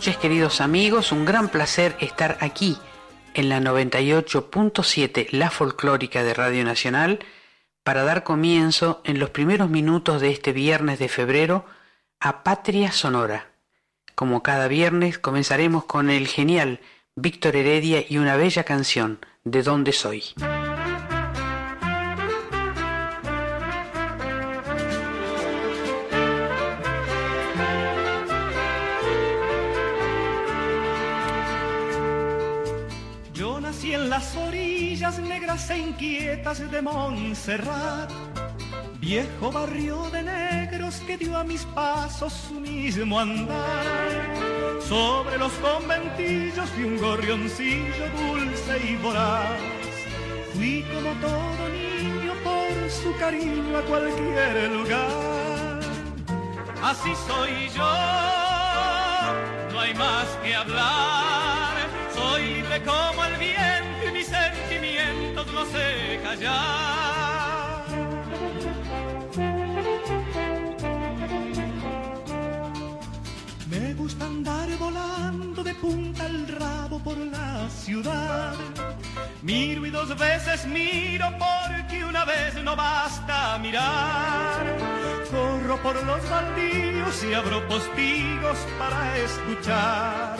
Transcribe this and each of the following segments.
Noches queridos amigos, un gran placer estar aquí en la 98.7 La Folclórica de Radio Nacional para dar comienzo en los primeros minutos de este viernes de febrero a Patria Sonora. Como cada viernes comenzaremos con el genial Víctor Heredia y una bella canción, ¿De dónde soy? E inquietas de Montserrat, viejo barrio de negros que dio a mis pasos su mismo andar. Sobre los conventillos y un gorrioncillo dulce y voraz. Fui como todo niño por su cariño a cualquier lugar. Así soy yo, no hay más que hablar. Soy libre como el viento no sé callar. Me gusta andar volando de punta al rabo por la ciudad. Miro y dos veces miro porque una vez no basta mirar. Corro por los baldíos y abro postigos para escuchar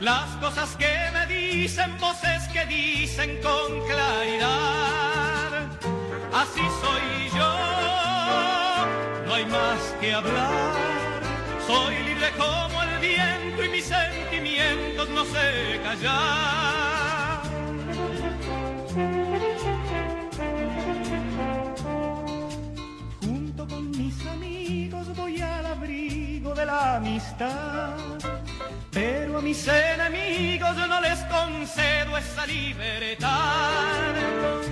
las cosas que me dicen, voces que dicen con claridad. Así soy yo, no hay más que hablar. Soy libre como el viento y mis sentimientos no sé callar. Junto con mis amigos voy al abrigo de la amistad pero a mis enemigos no les concedo esa libertad.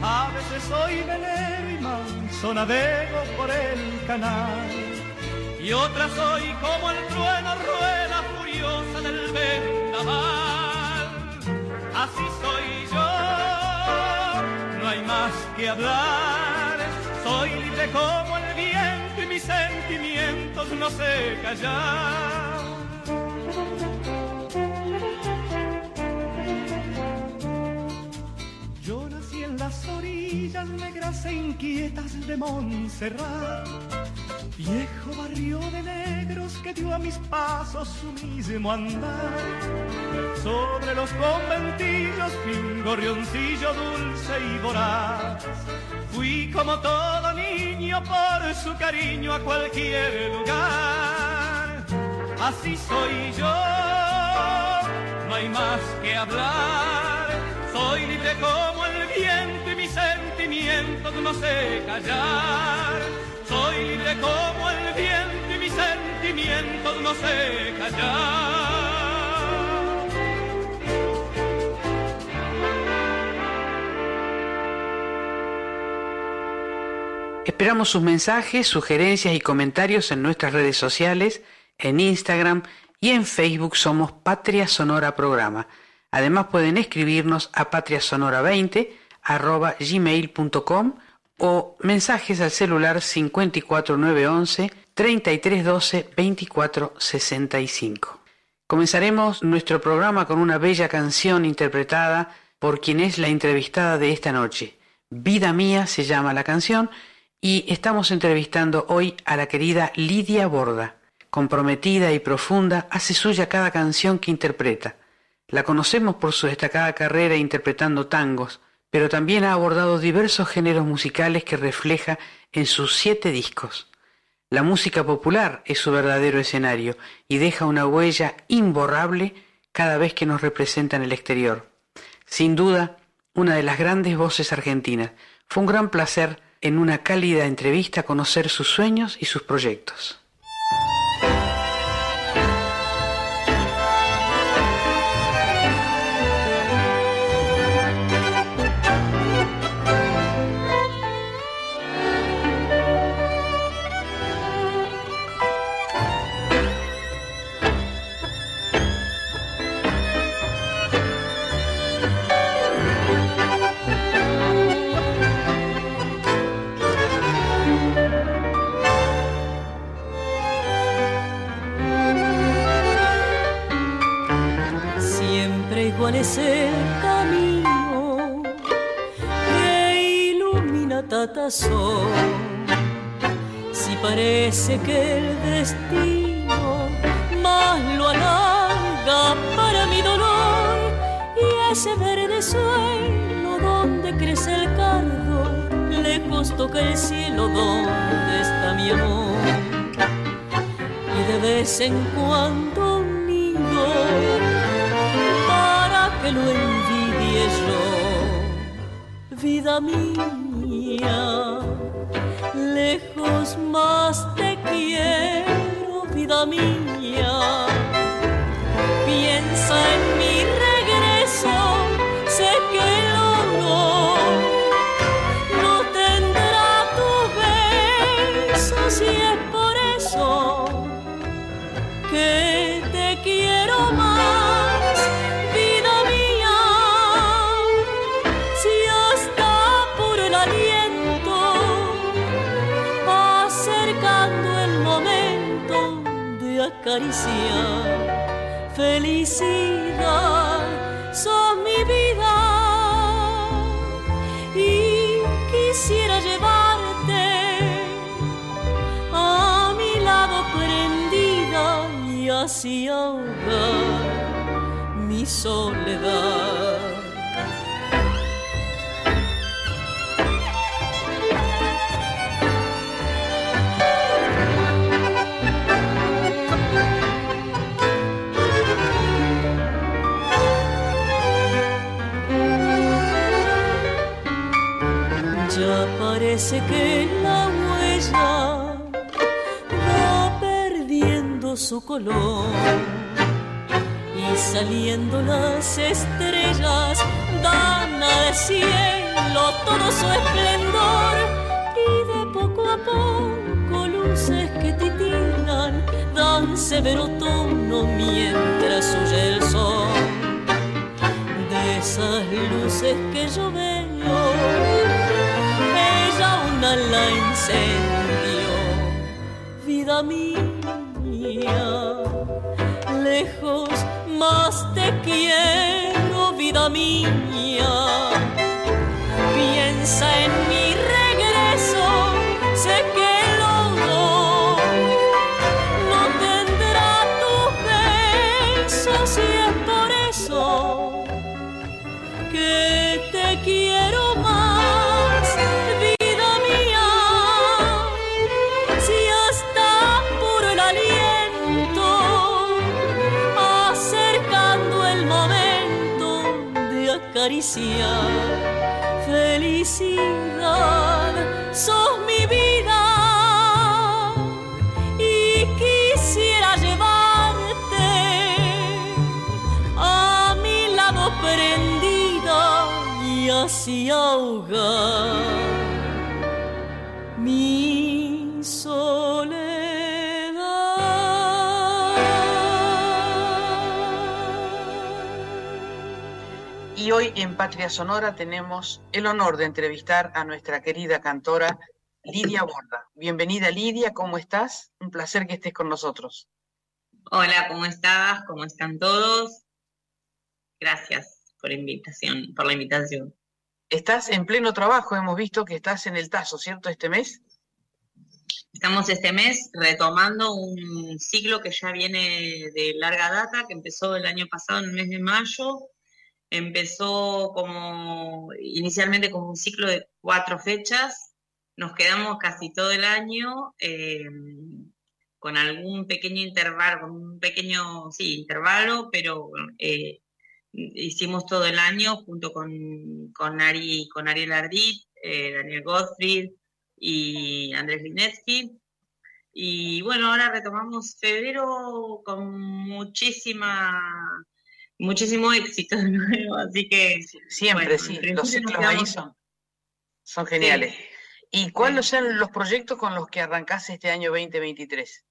A veces soy velero y manso navego por el canal. Y otra soy como el trueno rueda furiosa del vendaval. Así soy yo, no hay más que hablar. Soy libre como el viento y mis sentimientos no sé callar. Negras e inquietas de Montserrat, viejo barrio de negros que dio a mis pasos su mismo andar. Sobre los conventillos vi un gorrioncillo dulce y voraz. Fui como todo niño por su cariño a cualquier lugar. Así soy yo, no hay más que hablar. Soy libre como el viento no sé callar. Soy libre como el viento y mis sentimientos no sé callar. Esperamos sus mensajes, sugerencias y comentarios en nuestras redes sociales, en Instagram y en Facebook somos Patria Sonora Programa. Además pueden escribirnos a patriasonora20 arroba gmail.com o mensajes al celular 54911 3312 2465. Comenzaremos nuestro programa con una bella canción interpretada por quien es la entrevistada de esta noche. Vida Mía se llama la canción y estamos entrevistando hoy a la querida Lidia Borda. Comprometida y profunda, hace suya cada canción que interpreta. La conocemos por su destacada carrera interpretando tangos, pero también ha abordado diversos géneros musicales que refleja en sus siete discos. La música popular es su verdadero escenario y deja una huella imborrable cada vez que nos representa en el exterior. Sin duda, una de las grandes voces argentinas. Fue un gran placer en una cálida entrevista conocer sus sueños y sus proyectos. Es el camino que ilumina Tatasón. Si parece que el destino más lo alarga para mi dolor y ese verde suelo donde crece el cardo, lejos toca el cielo donde está mi amor. Y de vez en cuando un nido que lo envidie yo, vida mía. Lejos más te quiero, vida mía. Piensa en mi regreso, sé que el honor no tendrá tu beso si de acariciar felicidad, sos mi vida y quisiera llevarte a mi lado prendida y así ahogar mi soledad. Parece que la huella va perdiendo su color y saliendo las estrellas dan al cielo todo su esplendor y de poco a poco luces que titilan dan severo tono mientras huye el sol. De esas luces que yo veo ella una la incendió, vida mía, lejos más te quiero, vida mía, piensa en mi acariciar felicidad, sos mi vida. Y quisiera llevarte a mi lado prendida y así ahogar en Patria Sonora tenemos el honor de entrevistar a nuestra querida cantora Lidia Borda. Bienvenida Lidia, ¿cómo estás? Un placer que estés con nosotros. Hola, ¿cómo estás? ¿Cómo están todos? Gracias por invitación, por la invitación. Estás en pleno trabajo, hemos visto que estás en el Tazo, ¿cierto? Este mes. Estamos este mes retomando un ciclo que ya viene de larga data, que empezó el año pasado en el mes de mayo. Empezó como inicialmente como un ciclo de cuatro fechas. Nos quedamos casi todo el año eh, con algún pequeño intervalo, con un pequeño, sí, intervalo, pero eh, hicimos todo el año junto con, con, Ari, con Ariel Ardit, eh, Daniel Gottfried y Andrés Linetsky. Y bueno, ahora retomamos febrero con muchísima, muchísimo éxito de nuevo, así que... Siempre, bueno, sí, los ciclos ahí son, son geniales. ¿Y cuáles son los proyectos con los que arrancás este año 2023?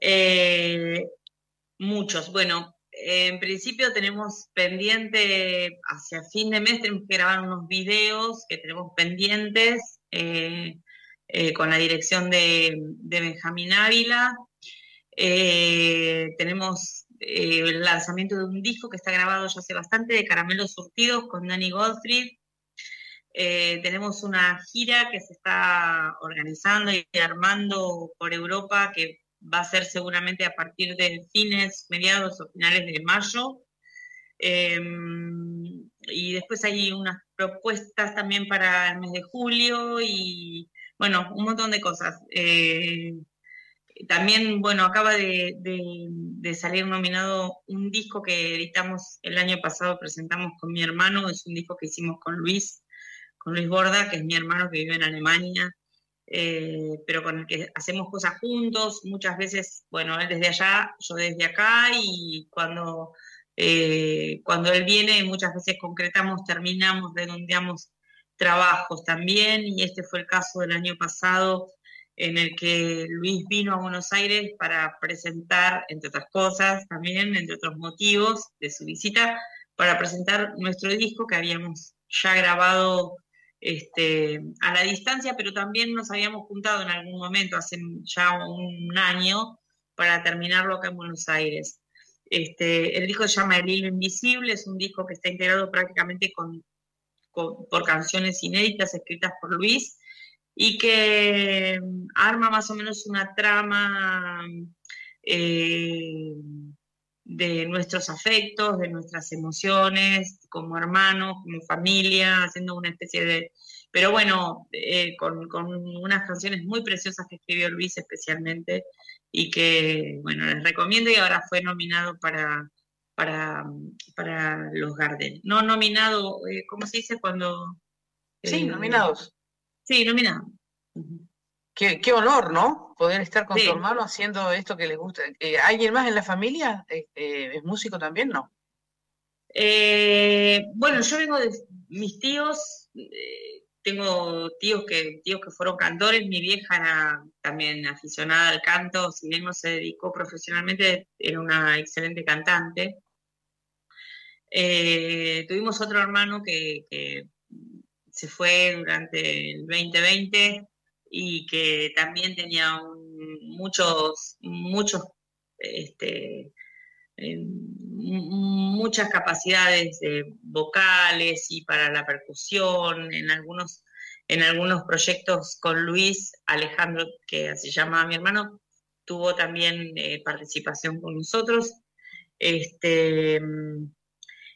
Eh, muchos. Bueno, en principio tenemos pendiente, hacia fin de mes tenemos que grabar unos videos que tenemos pendientes eh, eh, con la dirección de, de Benjamín Ávila. Eh, tenemos eh, el lanzamiento de un disco que está grabado ya hace bastante, de Caramelos Surtidos, con Danny Goldfried. Eh, tenemos una gira que se está organizando y armando por Europa, que va a ser seguramente a partir de fines, mediados o finales de mayo. Em, y después hay unas propuestas también para el mes de julio y bueno, un montón de cosas. Eh, también, bueno, acaba de, salir nominado un disco que editamos el año pasado, presentamos con mi hermano, es un disco que hicimos con Luis, con Luis Borda, que es mi hermano que vive en Alemania, eh, pero con el que hacemos cosas juntos, muchas veces, bueno, él desde allá, yo desde acá, y cuando, eh, cuando él viene, muchas veces concretamos, terminamos, redondeamos trabajos también, y este fue el caso del año pasado en el que Luis vino a Buenos Aires para presentar, entre otras cosas, también, entre otros motivos de su visita, para presentar nuestro disco que habíamos ya grabado este, a la distancia, pero también nos habíamos juntado en algún momento, hace ya un año, para terminarlo acá en Buenos Aires. Este, el disco se llama El Hilo Invisible, es un disco que está integrado prácticamente con, por canciones inéditas escritas por Luis y que mm, arma más o menos una trama eh, de nuestros afectos, de nuestras emociones, como hermanos, como familia, haciendo una especie de... Pero bueno, eh, con, unas canciones muy preciosas que escribió Luis especialmente y que, bueno, les recomiendo y ahora fue nominado para, para, para los Gardel. No nominado, eh, ¿cómo se dice cuando...? Sí, nominados. Sí, nominado. Qué, qué, honor, ¿no? Poder estar con tu hermano haciendo esto que les gusta. Eh, ¿Alguien más en la familia eh, eh, es músico también, no? bueno, yo vengo de mis tíos, tengo tíos que, tíos que fueron cantores, mi vieja era también aficionada al canto, si bien no se dedicó profesionalmente, era una excelente cantante. tuvimos otro hermano que, que se fue durante el 2020 y que también tenía muchos, muchos, este, eh, muchas capacidades vocales y para la percusión en algunos, en algunos proyectos con Luis Alejandro, que así llama mi hermano, tuvo también eh, participación con nosotros. Este,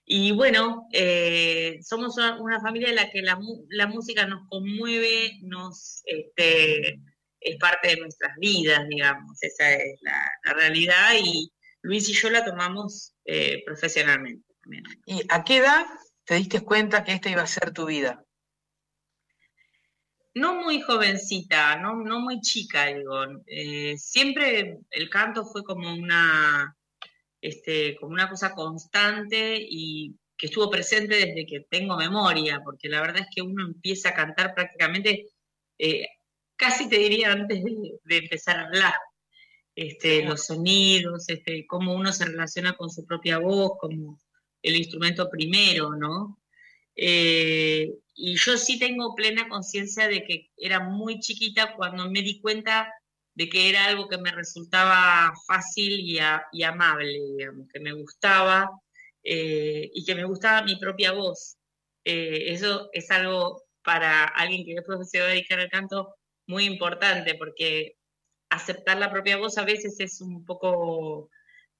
y bueno, eh, somos una, familia en la que la, música nos conmueve, nos este, es parte de nuestras vidas, digamos, esa es la, realidad y Luis y yo la tomamos eh, profesionalmente también. ¿Y a qué edad te diste cuenta que esta iba a ser tu vida? No muy jovencita, no, no muy chica, digo. Eh, siempre el canto fue como una este, como una cosa constante y que estuvo presente desde que tengo memoria, porque la verdad es que uno empieza a cantar prácticamente, eh, casi te diría antes de, empezar a hablar. Este, los sonidos, este, cómo uno se relaciona con su propia voz, como el instrumento primero, ¿no? Eh, y yo sí tengo plena conciencia de que era muy chiquita cuando me di cuenta de que era algo que me resultaba fácil y, amable, digamos, que me gustaba eh, y que me gustaba mi propia voz. Eh, eso es algo para alguien que después se va a dedicar al canto muy importante, porque aceptar la propia voz a veces es un poco,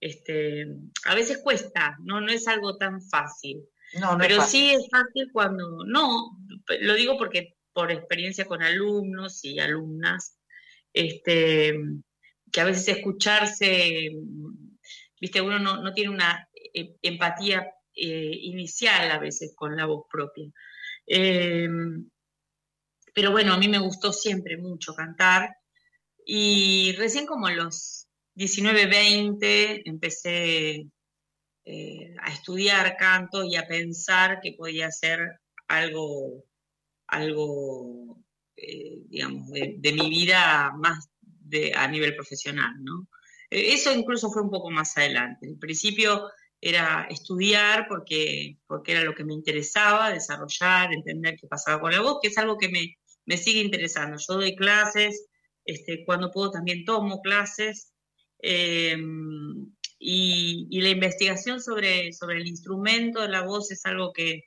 este, a veces cuesta, no, no es algo tan fácil. No, Pero sí es fácil cuando, no, lo digo porque por experiencia con alumnos y alumnas, este, que a veces escucharse, viste, uno no, tiene una eh, empatía eh, inicial a veces con la voz propia. Em, pero bueno, a mí me gustó siempre mucho cantar y recién como los 19, 20 empecé eh, a estudiar canto y a pensar que podía ser algo, algo eh, digamos, de, mi vida más de, a nivel profesional, ¿no? Eh, eso incluso fue un poco más adelante. En principio era estudiar porque, porque era lo que me interesaba, desarrollar, entender qué pasaba con la voz, que es algo que me, me sigue interesando. Yo doy clases, este, cuando puedo también tomo clases, em, y, la investigación sobre, sobre el instrumento de la voz es algo que,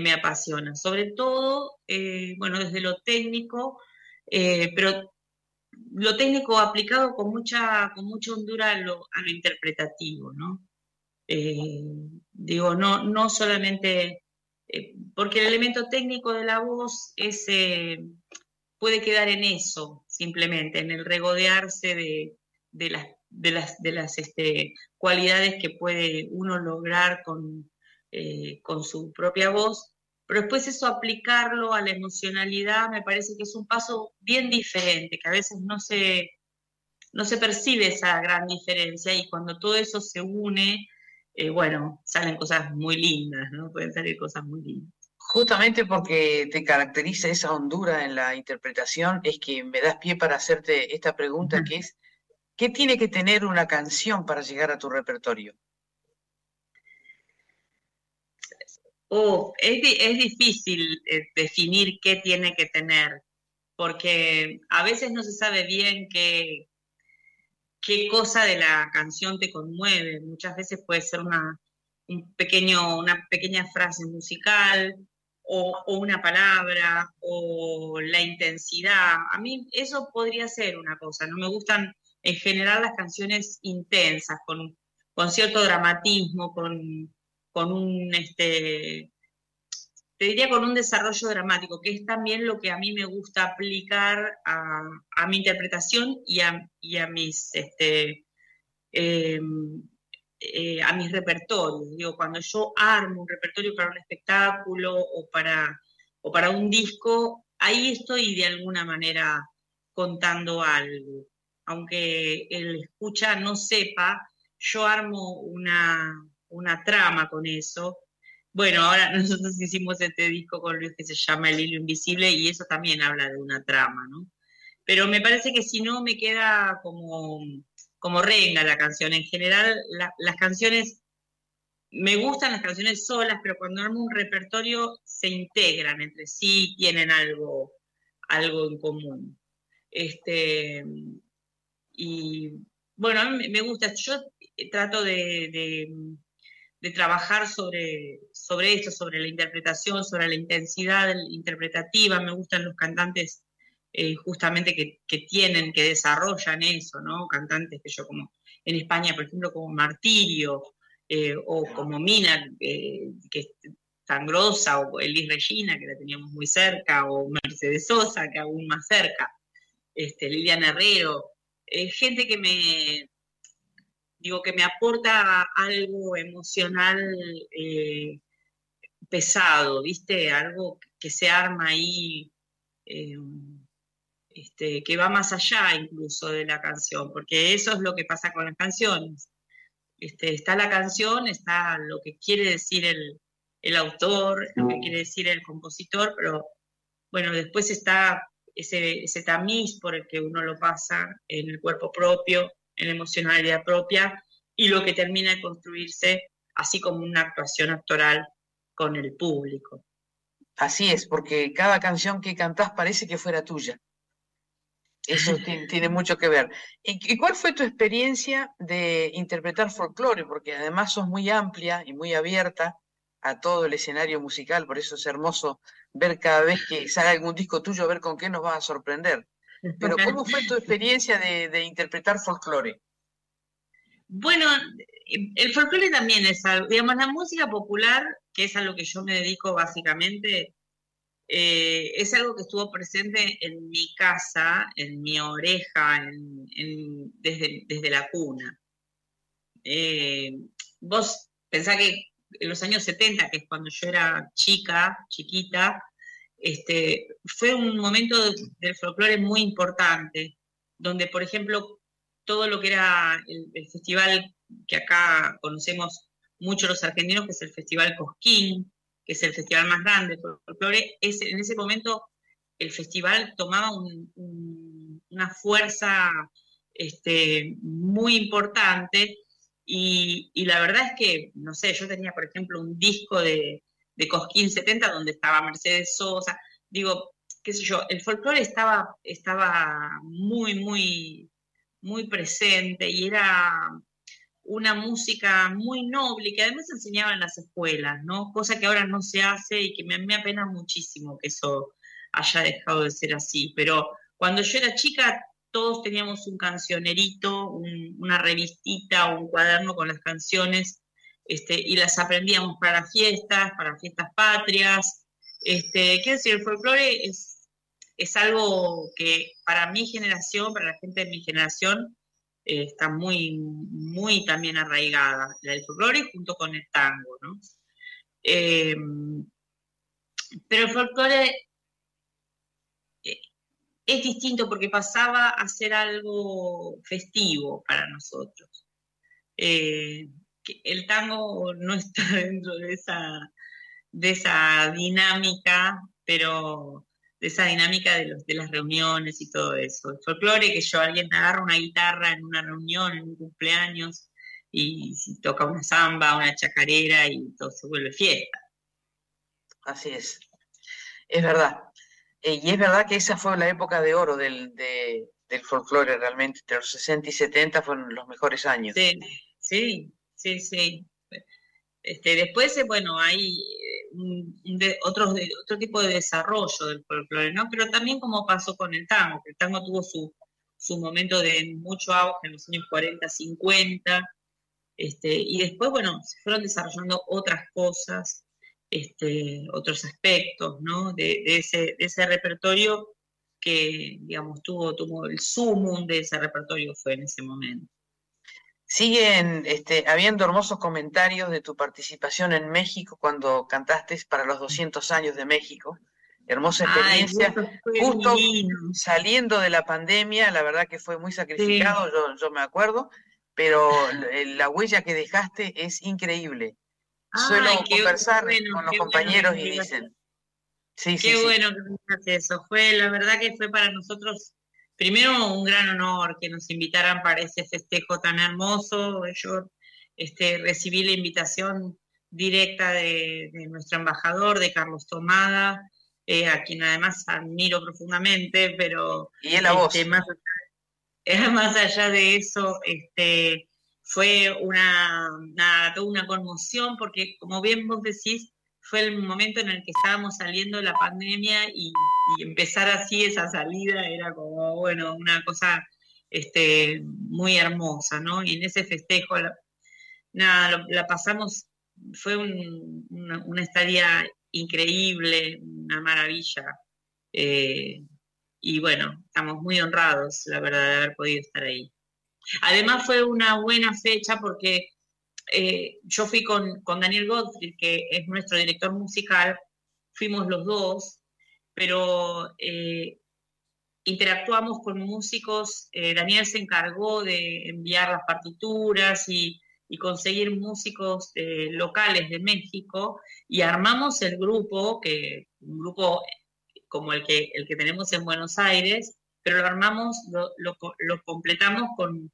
me apasiona, sobre todo, eh, bueno, desde lo técnico, eh, pero lo técnico aplicado con mucha, con mucha hondura a lo, a lo interpretativo, ¿no? Eh, digo, no, no solamente, porque el elemento técnico de la voz es, puede quedar en eso, simplemente, en el regodearse de, de las de las, de las este, cualidades que puede uno lograr con, eh, con su propia voz, pero después eso aplicarlo a la emocionalidad me parece que es un paso bien diferente, que a veces no se, no se percibe esa gran diferencia y cuando todo eso se une, eh, bueno, salen cosas muy lindas, ¿no? Pueden salir cosas muy lindas. Justamente porque te caracteriza esa hondura en la interpretación, es que me das pie para hacerte esta pregunta que es, ¿Qué tiene que tener una canción para llegar a tu repertorio? Oh, es, difícil eh, definir qué tiene que tener, porque a veces no se sabe bien qué, qué cosa de la canción te conmueve. Muchas veces puede ser una, un pequeño, una pequeña frase musical o, o, una palabra o la intensidad. A mí eso podría ser una cosa. No me gustan en general las canciones intensas, con, con cierto dramatismo, con, con un, este, te diría con un desarrollo dramático, que es también lo que a mí me gusta aplicar a, mi interpretación y a, mis, este, em, eh, a mis repertorios. Digo, cuando yo armo un repertorio para un espectáculo o para, o para un disco, ahí estoy de alguna manera contando algo aunque el escucha no sepa, yo armo una, trama con eso. Bueno, ahora nosotros hicimos este disco con Luis que se llama El hilo invisible y eso también habla de una trama, ¿no? Pero me parece que si no me queda como, como renga la canción. En general, las canciones, me gustan las canciones solas, pero cuando armo un repertorio se integran entre sí, tienen algo, algo en común. Este, y bueno, a mí me gusta, yo trato de, trabajar sobre, sobre esto, sobre la interpretación, sobre la intensidad interpretativa, me gustan los cantantes eh, justamente que, tienen, que desarrollan eso, ¿no? Cantantes que yo como en España, por ejemplo, como Martirio, eh, o como Mina, que es tan grosa, o Elis Regina, que la teníamos muy cerca, o Mercedes Sosa, que aún más cerca, este, Liliana Herrero, eh, gente que me, digo, que me aporta algo emocional eh, pesado, ¿viste? Algo que se arma ahí, eh, este, que va más allá incluso de la canción, porque eso es lo que pasa con las canciones. Este, está la canción, está lo que quiere decir el, el autor, lo que quiere decir el compositor, pero bueno, después está ese, ese tamiz por el que uno lo pasa en el cuerpo propio, en la emocionalidad propia, y lo que termina de construirse así como una actuación actoral con el público. Así es, porque cada canción que cantás parece que fuera tuya. Eso tiene, mucho que ver. ¿Y, cuál fue tu experiencia de interpretar folclore? Porque además sos muy amplia y muy abierta a todo el escenario musical, por eso es hermoso ver cada vez que sale algún disco tuyo, ver con qué nos va a sorprender. Pero ¿cómo fue tu experiencia de, interpretar folclore? Bueno, el folclore también es algo, digamos, la música popular, que es a lo que yo me dedico básicamente, eh, es algo que estuvo presente en mi casa, en mi oreja, desde, desde, la cuna. Eh, vos pensás que en los años 70, que es cuando yo era chica, chiquita, este, fue un momento del folclore muy importante, donde, por ejemplo, todo lo que era el, festival que acá conocemos mucho los argentinos, que es el Festival Cosquín, que es el festival más grande del folclore, en ese momento el festival tomaba una fuerza este, muy importante y, la verdad es que, no sé, yo tenía, por ejemplo, un disco de, de Cosquín 70 donde estaba Mercedes Sosa. Digo, qué sé yo, el folclore estaba, estaba muy, muy, muy presente y era, una música muy noble que además se enseñaba en las escuelas, ¿no? Cosa que ahora no se hace y que me, me apena muchísimo que eso haya dejado de ser así. Pero cuando yo era chica, todos teníamos un cancionerito, una revistita, un cuaderno con las canciones, este, y las aprendíamos para fiestas, para fiestas patrias. Este, quiero decir, el folclore es, es algo que para mi generación, para la gente de mi generación, eh, está muy, muy también arraigada, la del folclore junto con el tango, ¿no? Eh, pero el folclore eh, es distinto porque pasaba a ser algo festivo para nosotros. El tango no está dentro de esa, de esa dinámica, pero de esa dinámica de, los, de las reuniones y todo eso. El folclore, que yo, alguien agarra una guitarra en una reunión, en un cumpleaños, y, toca una samba, una chacarera y todo se vuelve fiesta. Así es. Es verdad. Eh, y es verdad que esa fue la época de oro del, del folclore realmente, entre los 60 y 70 fueron los mejores años. Sí, sí, sí, sí. Este, después, eh, bueno, hay de, otro, otro tipo de desarrollo del folclore, ¿no? Pero también como pasó con el tango, que el tango tuvo su, su momento de mucho auge en los años 40, 50, este, y después, bueno, se fueron desarrollando otras cosas, este, otros aspectos, ¿no? De, ese, de ese repertorio que, digamos, tuvo, tuvo el sumum de ese repertorio fue en ese momento. Siguen este, habiendo hermosos comentarios de tu participación en México cuando cantaste para los 200 años de México. Hermosa experiencia. Justo saliendo de la pandemia, la verdad que fue muy sacrificado, yo, me acuerdo, pero la huella que dejaste es increíble. Suelo conversar con los compañeros y dicen. Sí, qué bueno que eso. Fue, la verdad que fue para nosotros primero un gran honor que nos invitaran para ese festejo tan hermoso. Yo este, recibí la invitación directa de, nuestro embajador, de Carlos Tomada, eh, a quien además admiro profundamente, pero ¿Y la voz? Este, más, más, allá de eso, este, fue una, toda una conmoción, porque como bien vos decís, fue el momento en el que estábamos saliendo de la pandemia y, empezar así esa salida era como, bueno, una cosa este, muy hermosa, ¿no? Y en ese festejo, nada, la pasamos, fue una, estadía increíble, una maravilla. Eh, y bueno, estamos muy honrados, la verdad, de haber podido estar ahí. Además fue una buena fecha porque eh, yo fui con, Daniel Gottfried, que es nuestro director musical, fuimos los dos, pero eh, interactuamos con músicos, eh, Daniel se encargó de enviar las partituras y, conseguir músicos locales de México y armamos el grupo, que un grupo como el que, el que tenemos en Buenos Aires, pero lo armamos, lo, completamos con,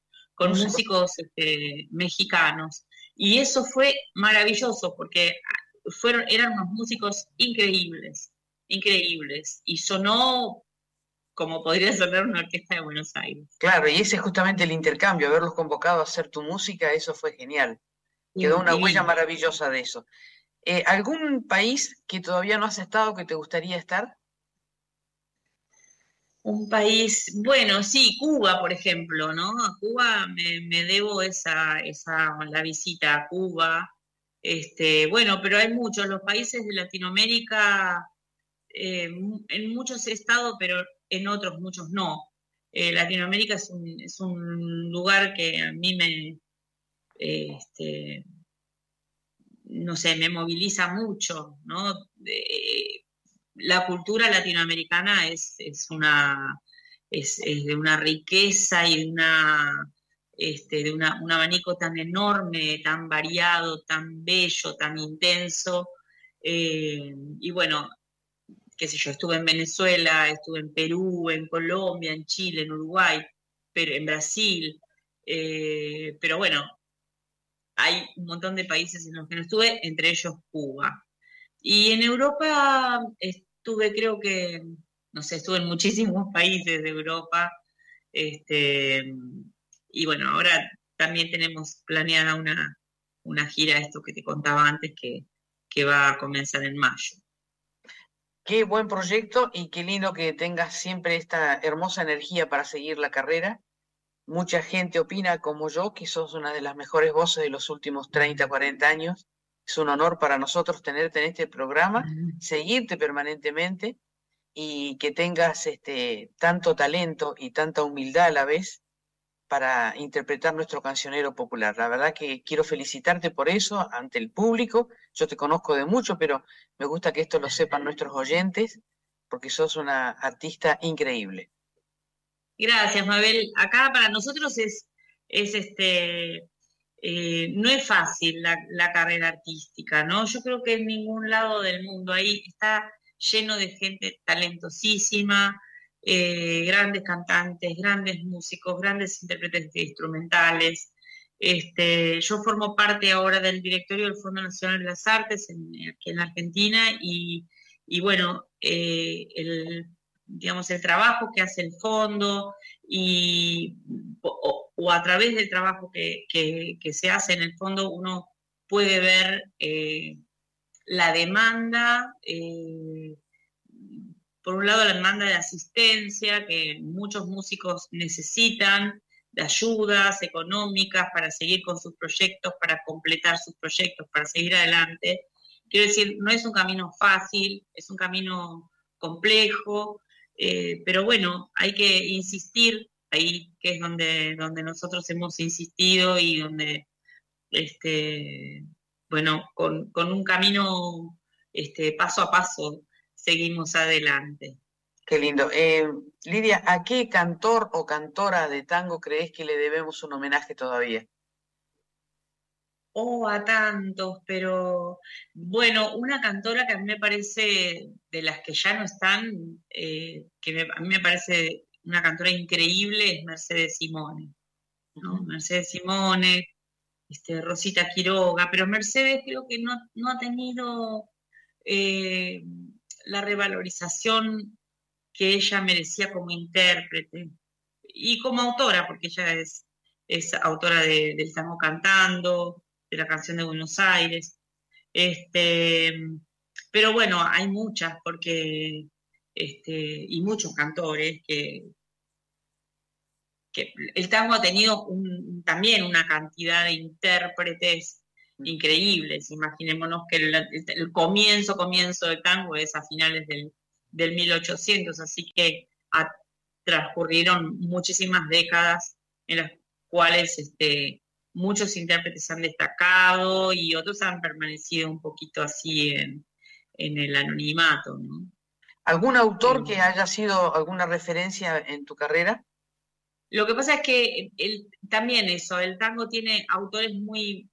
músicos este, mexicanos. Y eso fue maravilloso porque fueron, eran unos músicos increíbles, increíbles. Y sonó como podría sonar una orquesta de Buenos Aires. Claro, y ese es justamente el intercambio, haberlos convocado a hacer tu música, eso fue genial. Quedó una huella maravillosa de eso. Eh, ¿Algún país que todavía no has estado que te gustaría estar? Un país, bueno, sí, Cuba, por ejemplo, ¿no? A Cuba me, debo esa, esa, la visita a Cuba. Este, bueno, pero hay muchos, los países de Latinoamérica, eh, en muchos he estado, pero en otros muchos no. Eh, Latinoamérica es un, es un, lugar que a mí me, este, no sé, me moviliza mucho, ¿no? la cultura latinoamericana es, una, es, de una riqueza y una, este, de un abanico tan enorme, tan variado, tan bello, tan intenso. Eh, y bueno, qué sé yo, estuve en Venezuela, estuve en Perú, en Colombia, en Chile, en Uruguay, en Brasil. Eh, pero bueno, hay un montón de países en los que no estuve, entre ellos Cuba. Y en Europa estuve, creo que, no sé, estuve en muchísimos países de Europa. Este, y bueno, ahora también tenemos planeada una, una gira, esto que te contaba antes, que, que va a comenzar en mayo. Qué buen proyecto y qué lindo que tengas siempre esta hermosa energía para seguir la carrera. Mucha gente opina como yo que sos una de las mejores voces de los últimos 30, 40 años. Es un honor para nosotros tenerte en este programa, seguirte permanentemente y que tengas este, tanto talento y tanta humildad a la vez para interpretar nuestro cancionero popular. La verdad que quiero felicitarte por eso ante el público. Yo te conozco de mucho, pero me gusta que esto lo sepan nuestros oyentes, porque sos una artista increíble. Gracias, Mabel. Acá para nosotros es, es este, eh, no es fácil la, la, carrera artística, ¿no? Yo creo que en ningún lado del mundo ahí está lleno de gente talentosísima, eh, grandes cantantes, grandes músicos, grandes intérpretes instrumentales. Este, yo formo parte ahora del directorio del Fondo Nacional de las Artes en, aquí en Argentina y, bueno, eh, digamos, el trabajo que hace el fondo y, o, a través del trabajo que, se hace en el fondo uno puede ver eh, la demanda por un lado la demanda de asistencia que muchos músicos necesitan, de ayudas económicas para seguir con sus proyectos, para completar sus proyectos, para seguir adelante. Quiero decir, no es un camino fácil, es un camino complejo, eh, pero bueno, hay que insistir ahí, que es donde, donde nosotros hemos insistido y donde, este, bueno, con, con un camino este, paso a paso seguimos adelante. Qué lindo. Eh, Lidia, ¿a qué cantor o cantora de tango crees que le debemos un homenaje todavía? Oh, a tantos, pero bueno, una cantora que a mí me parece, de las que ya no están, eh, que a mí me parece una cantora increíble, es Mercedes Simone. ¿no? Mercedes Simone, este, Rosita Quiroga, pero Mercedes creo que no, no ha tenido eh, la revalorización que ella merecía como intérprete y como autora, porque ella es, es autora de, del tango cantando, de la canción de Buenos Aires. Este, pero bueno, hay muchas, porque, este, y muchos cantores que, que el tango ha tenido también una cantidad de intérpretes increíbles. Imaginémonos que el, comienzo, comienzo del tango es a finales del, 1800, así que transcurrieron muchísimas décadas en las cuales este, muchos intérpretes han destacado y otros han permanecido un poquito así en, el anonimato. ¿Algún autor que haya sido alguna referencia en tu carrera? Lo que pasa es que también eso, el tango tiene autores muy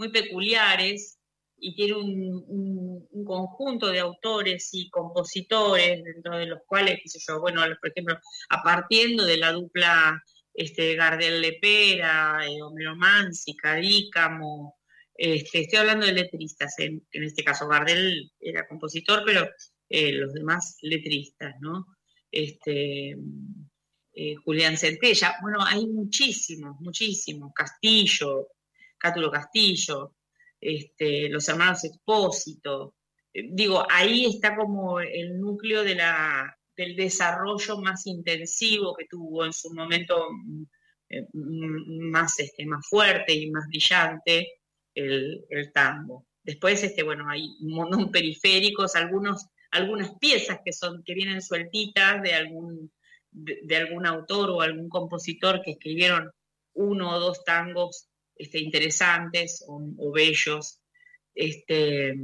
muy peculiares y tiene un, conjunto de autores y compositores, dentro de los cuales, qué sé yo, bueno, por ejemplo, a partiendo de la dupla este, Gardel Lepera, eh, Homero Cadícamo, este, estoy hablando de letristas, en, este caso Gardel era compositor, pero eh, los demás letristas, ¿no? Este, eh, Julián Centella, bueno, hay muchísimos, muchísimos, Castillo, Cátulo Castillo, este, los hermanos Expósito. Eh, digo, ahí está como el núcleo del desarrollo más intensivo que tuvo en su momento mm, eh, mm, más, este, más fuerte y más brillante el, tango. Después, este, bueno, hay un periféricos, algunos, algunas piezas que son, que vienen sueltitas de algún, de algún autor o algún compositor que escribieron uno o dos tangos este, interesantes o, bellos. Este,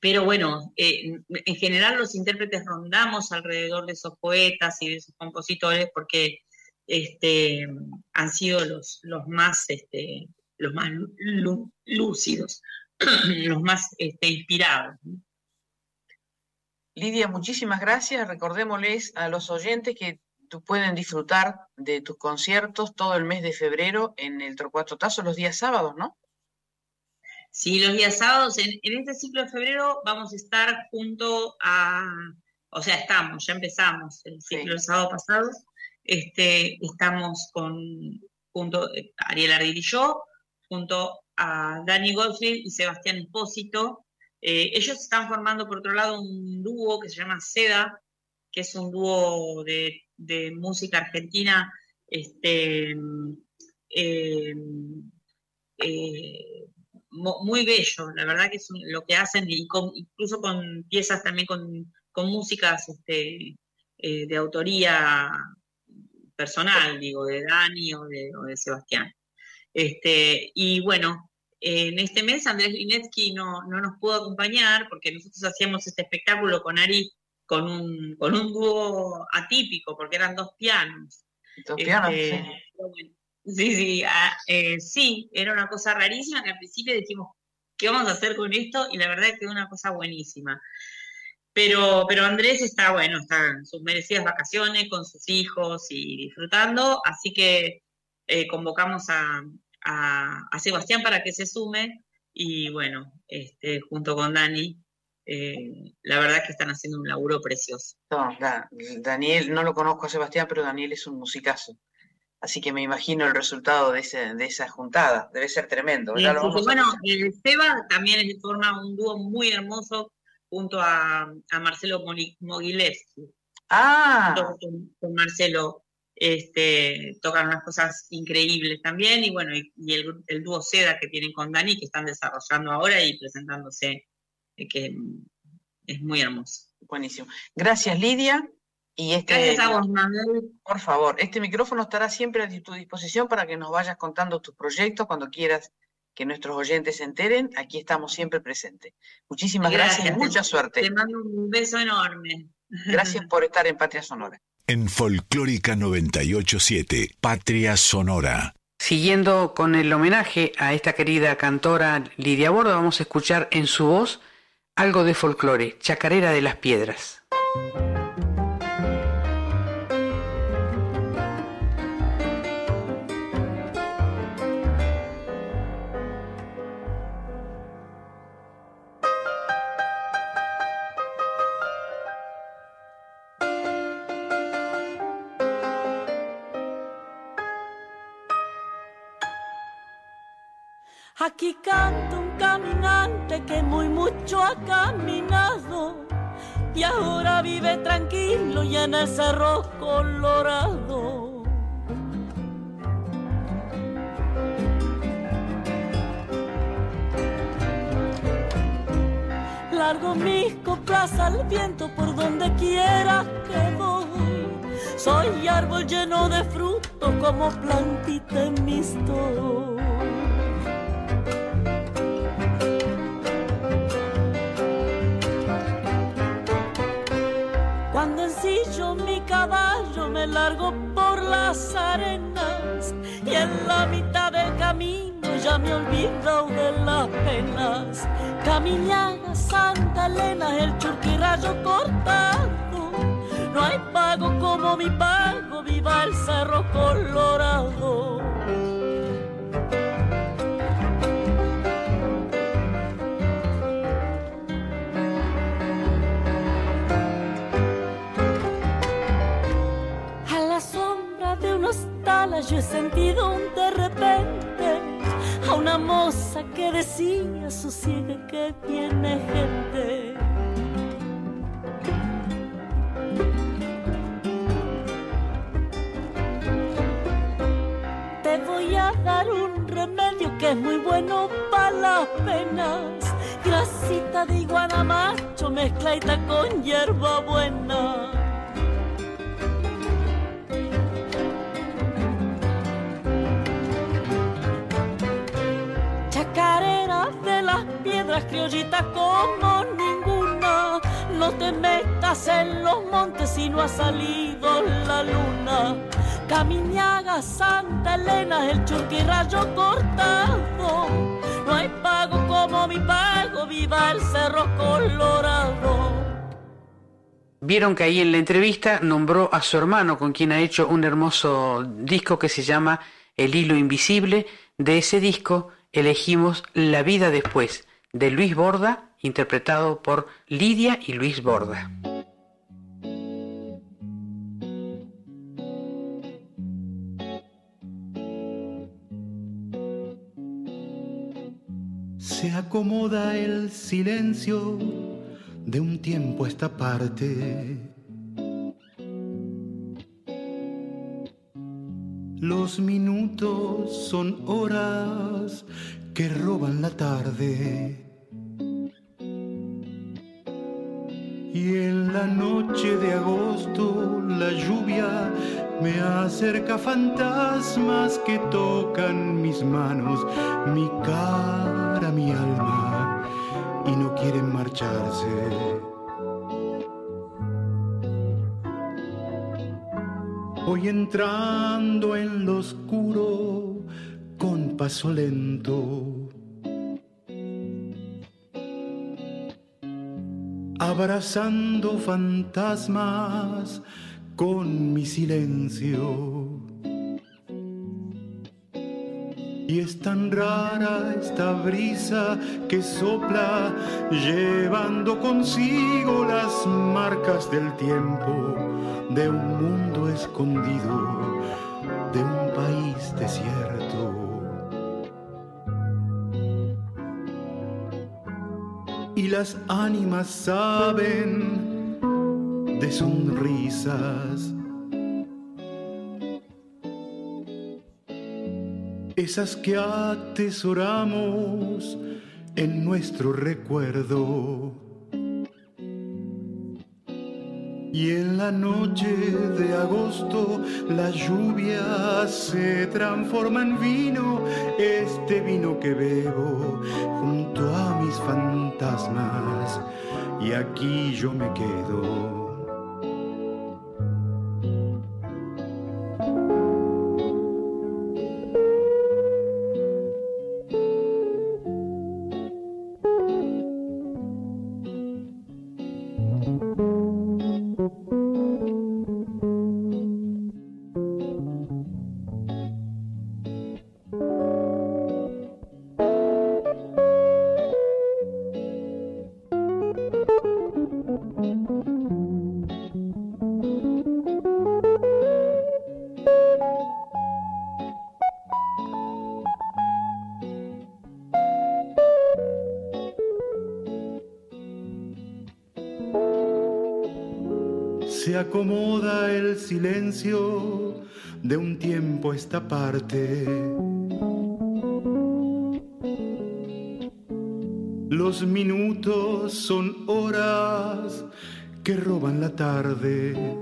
pero bueno, eh, en general los intérpretes rondamos alrededor de esos poetas y de esos compositores porque este, han sido los, los más, este, los más lúcidos, los más este, inspirados. Lidia, muchísimas gracias. Recordémosles a los oyentes que pueden disfrutar de tus conciertos todo el mes de febrero en el Torcuato Tazo los días sábados, ¿no? Sí, los días sábados. En, este ciclo de febrero vamos a estar junto a, o sea, estamos, ya empezamos el ciclo el sábado pasado. Este, estamos con junto a eh, Ariel Ardil y yo, junto a Dani Gottfried y Sebastián Espósito. Eh, ellos están formando, por otro lado, un dúo que se llama Seda, que es un dúo de, música argentina este, eh, muy bello, la verdad que es lo que hacen, y incluso con piezas también con, músicas este, de autoría personal, digo, de Dani o de, Sebastián. Este, y bueno, en este mes Andrés Linetsky no, no, nos pudo acompañar porque nosotros hacíamos este espectáculo con Ari con un, con un dúo atípico, porque eran dos pianos. Dos pianos, este, sí. Sí, eh, sí, era una cosa rarísima que al principio dijimos, ¿qué vamos a hacer con esto? Y la verdad es que una cosa buenísima. Pero, pero Andrés está, bueno, está en sus merecidas vacaciones con sus hijos y disfrutando, así que eh, convocamos a, Sebastián para que se sume y bueno, este, junto con Dani, eh, la verdad que están haciendo un laburo precioso. Daniel, no lo conozco a Sebastián, pero Daniel es un musicazo. Así que me imagino el resultado de, ese, de esa juntada. Debe ser tremendo. bueno, Seba también forma un dúo muy hermoso junto a, Marcelo Mogilevsky. Ah. Con, Marcelo este, tocan unas cosas increíbles también y bueno, y, el, dúo Seda que tienen con Dani que están desarrollando ahora y presentándose, eh, que es muy hermoso. Buenísimo. Gracias Lidia. Y este, Gracias a vos, Manuel. Por favor, este micrófono estará siempre a tu disposición para que nos vayas contando tus proyectos cuando quieras que nuestros oyentes se enteren, aquí estamos siempre presentes. Muchísimas gracias, y mucha suerte. Te mando un beso enorme. Gracias por estar en Patria Sonora. En Folclórica 987, Patria Sonora. Siguiendo con el homenaje a esta querida cantora Lidia Borda, vamos a escuchar en su voz algo de folclore, Chacarera de las Piedras. El cerro colorado. Largo mis coplas al viento por donde quiera que voy. Soy árbol lleno de frutos como plantita en misto. Me largo por las arenas y en la mitad del camino ya me olvido de las penas. Camiñaga, Santa Elena, el churquirrayo cortado. No hay pago como mi pago, viva el cerro colorado. Yo he sentido un de repente a una moza que decía sosiegue que tiene gente. Te voy a dar un remedio que es muy bueno para las penas. Grasita de iguana macho mezcladita con hierba buena. Piedras criollitas como ninguna. No te metas en los montes si no ha salido la luna. Camiñaga, Santa Elena, el churquirrayo cortado. No hay pago como mi pago, viva el cerro colorado. Vieron que ahí en la entrevista nombró a su hermano con quien ha hecho un hermoso disco que se llama El hilo invisible. De ese disco elegimos La vida después de Luis Borda, interpretado por Lidia y Luis Borda. Se acomoda el silencio de un tiempo a esta parte Los minutos son horas que roban la tarde. Y en la noche de agosto la lluvia me acerca fantasmas que tocan mis manos, mi cara, mi alma, y no quieren marcharse. Voy entrando en lo oscuro con paso lento abrazando fantasmas con mi silencio. Y es tan rara esta brisa que sopla llevando consigo las marcas del tiempo de un mundo escondido, de un país desierto. y las ánimas saben de sonrisas. Esas que atesoramos en nuestro recuerdo. Y en la noche de agosto la lluvia se transforma en vino, este vino que bebo junto a mis fantasmas. Y aquí yo me quedo. Acomoda el silencio de un tiempo esta parte. Los minutos son horas que roban la tarde.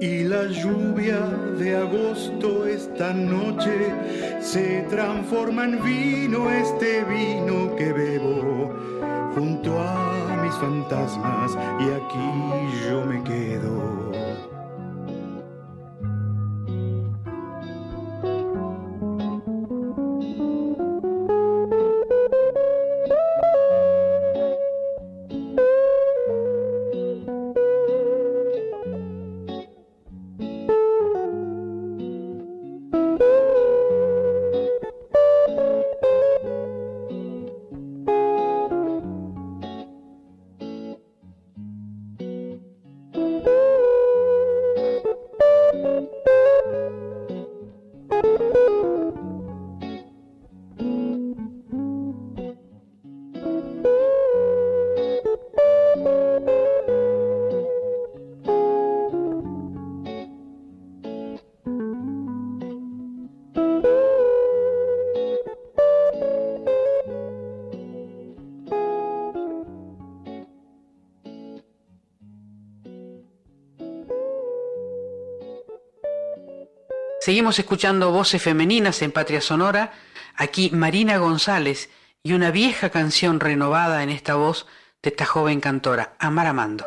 Y la lluvia de agosto esta noche se transforma en vino, este vino que bebo junto a mis fantasmas y aquí yo me quedo. Seguimos escuchando voces femeninas en Patria Sonora, aquí Marina González y una vieja canción renovada en esta voz de esta joven cantora, Amar Amando.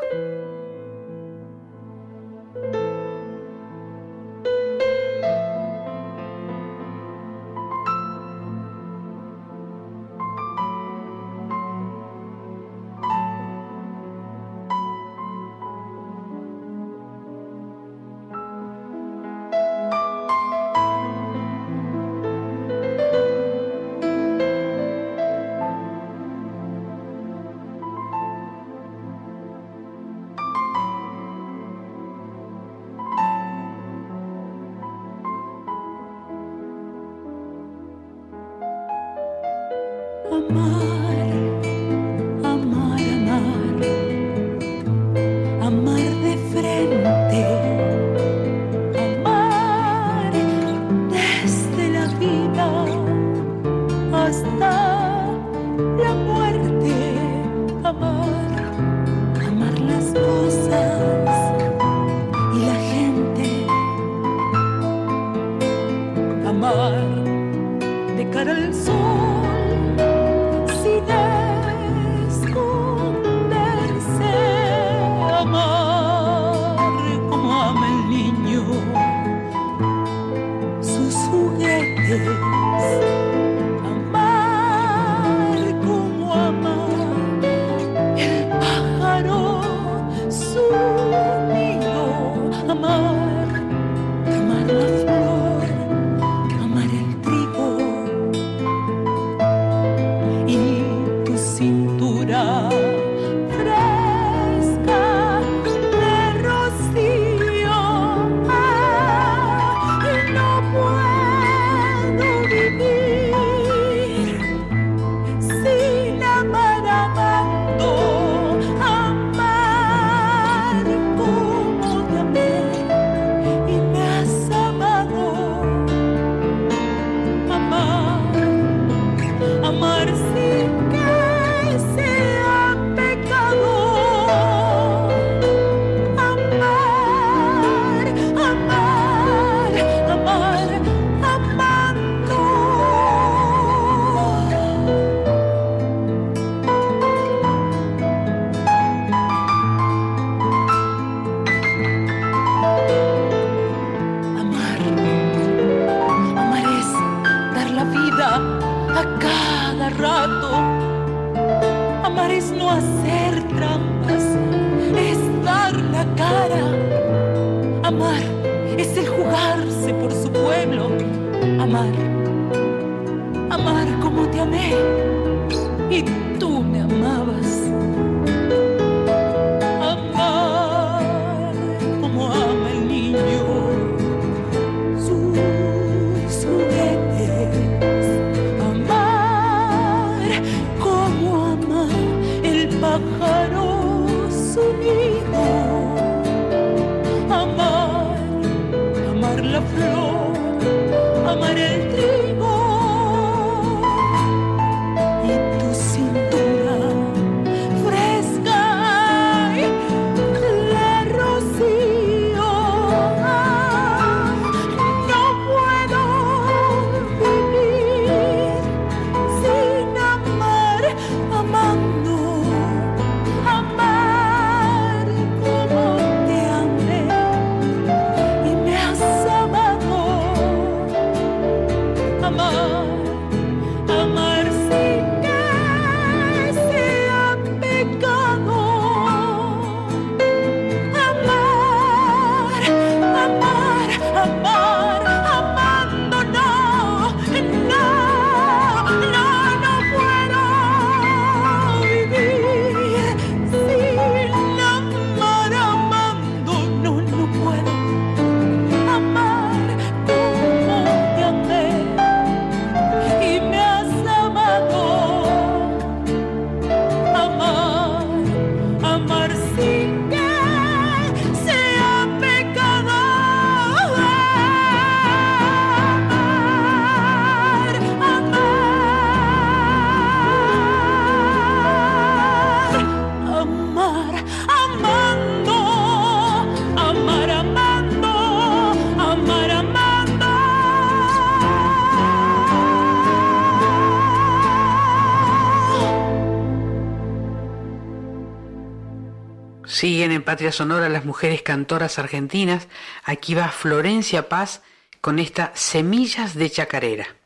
Patria Sonora las mujeres cantoras argentinas. Aquí va Florencia Paz con esta Semillas de Chacarera.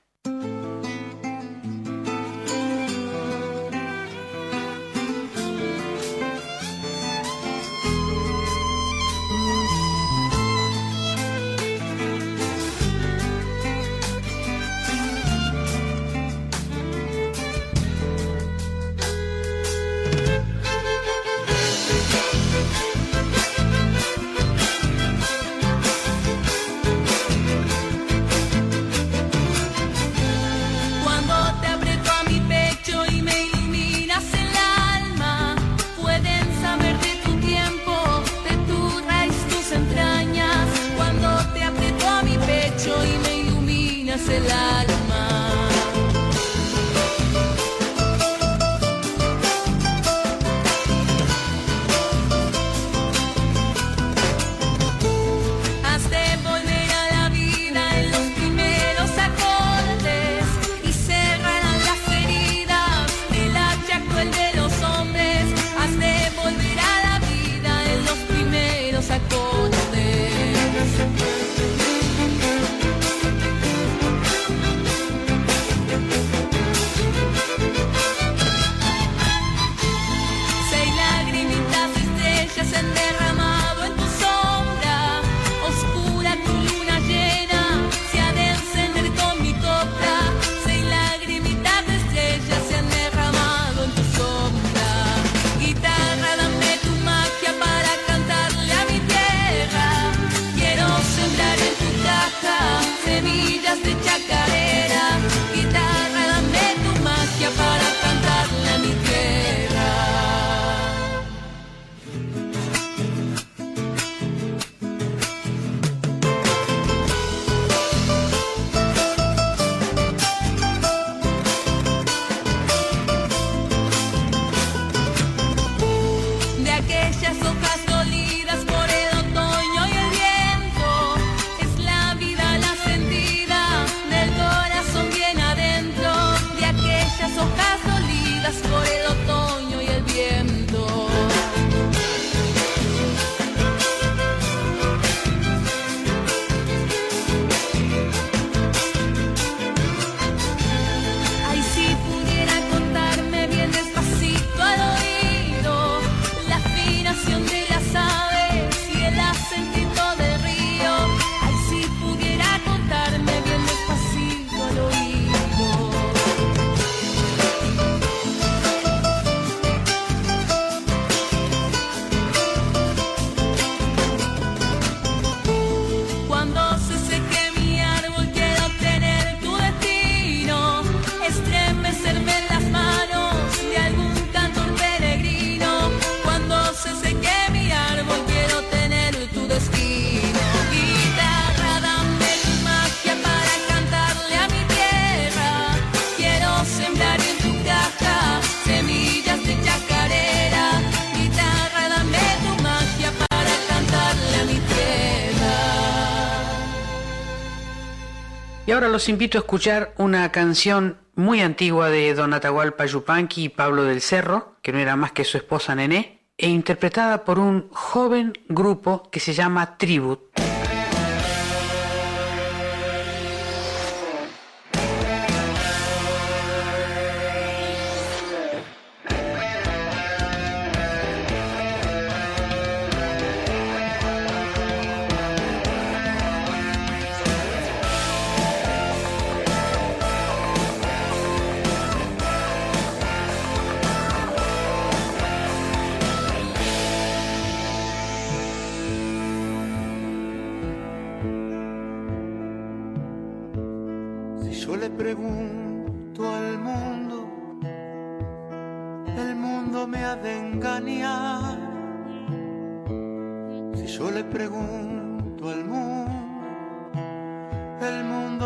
Ahora los invito a escuchar una canción muy antigua de Don Atahualpa Yupanqui y Pablo del Cerro, que no era más que su esposa Nené, e interpretada por un joven grupo que se llama Tribut.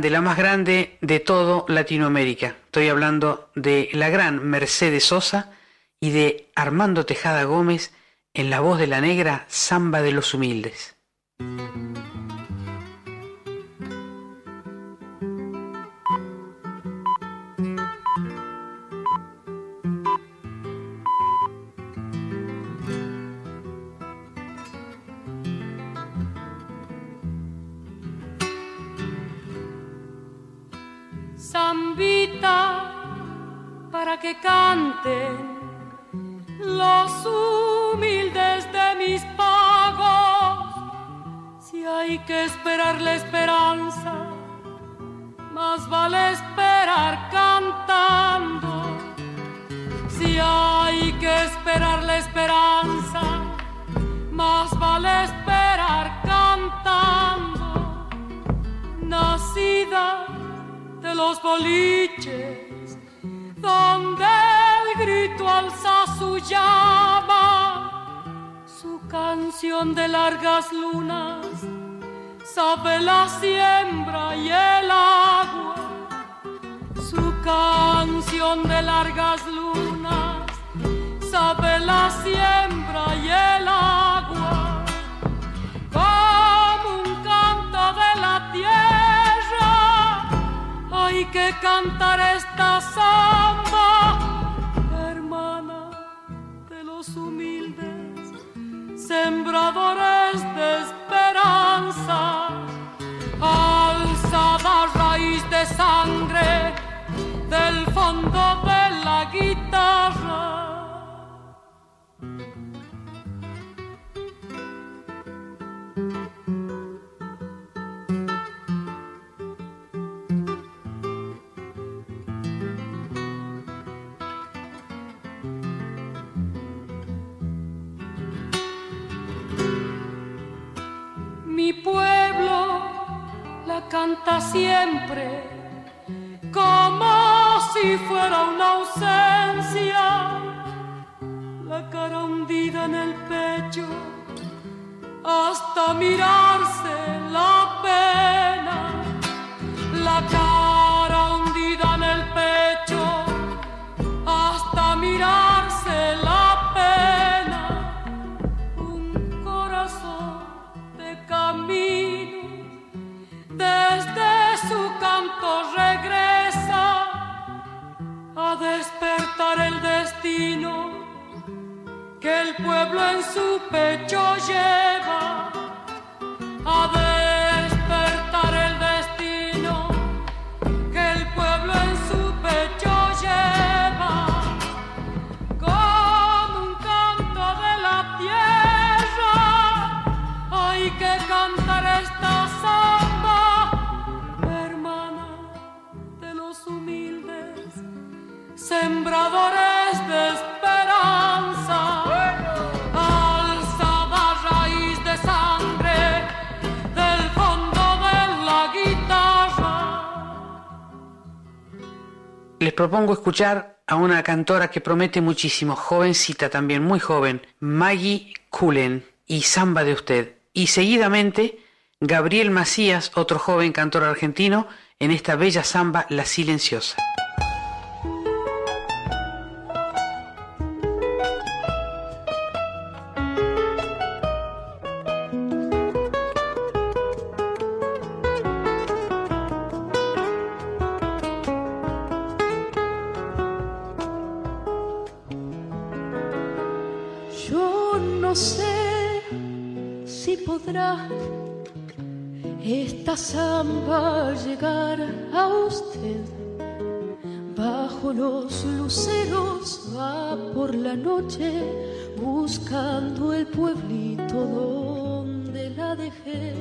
grande, la más grande de todo Latinoamérica. Estoy hablando de la gran Mercedes Sosa y de Armando Tejada Gómez en la voz de la negra Samba de los Humildes. Que canten los humildes de mis pagos. Si hay que esperar la esperanza, más vale esperar cantando. Si hay que esperar la esperanza, más vale esperar cantando. Nacida de los boliches, alza su llama, su canción de largas lunas sabe la siembra y el agua, su canción de largas lunas, sabe la siembra y el agua, como un canto de la tierra, hay que cantar esta samba, sembradores de esperanza, alzada raíz de sangre del fondo de la guitarra. Canta siempre como si fuera una ausencia, la cara hundida en el pecho hasta mirarse la pena, la cara a despertar el destino que el pueblo en su pecho lleva, a sembradores de esperanza, alzada raíz de sangre del fondo de la guitarra. Les propongo escuchar a una cantora que promete muchísimo, jovencita también, muy joven, Maggie Cullen y Samba de usted. Y seguidamente, Gabriel Macías, otro joven cantor argentino, en esta bella samba La Silenciosa. Samba llegar a usted. Bajo los luceros va por la noche buscando el pueblito donde la dejé.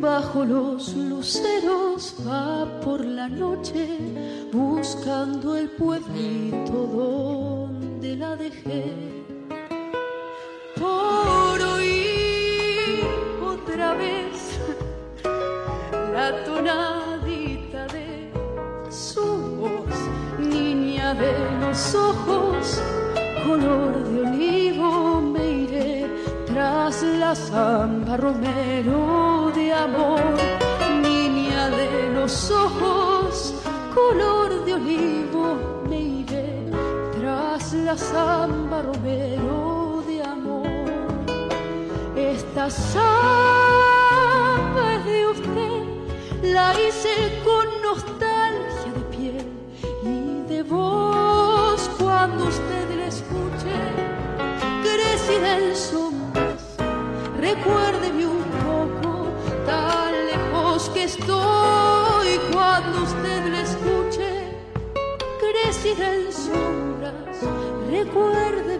Bajo los luceros va por la noche buscando el pueblito donde la dejé. Tonadita de su voz, niña de los ojos, color de olivo, me iré tras la samba romero de amor, niña de los ojos, color de olivo, me iré tras la samba romero de amor. Esta samba la hice con nostalgia de piel y de voz cuando usted la escuche, crecida en sombras, recuérdeme un poco, tan lejos que estoy cuando usted la escuche, crecida en sombras, recuérdeme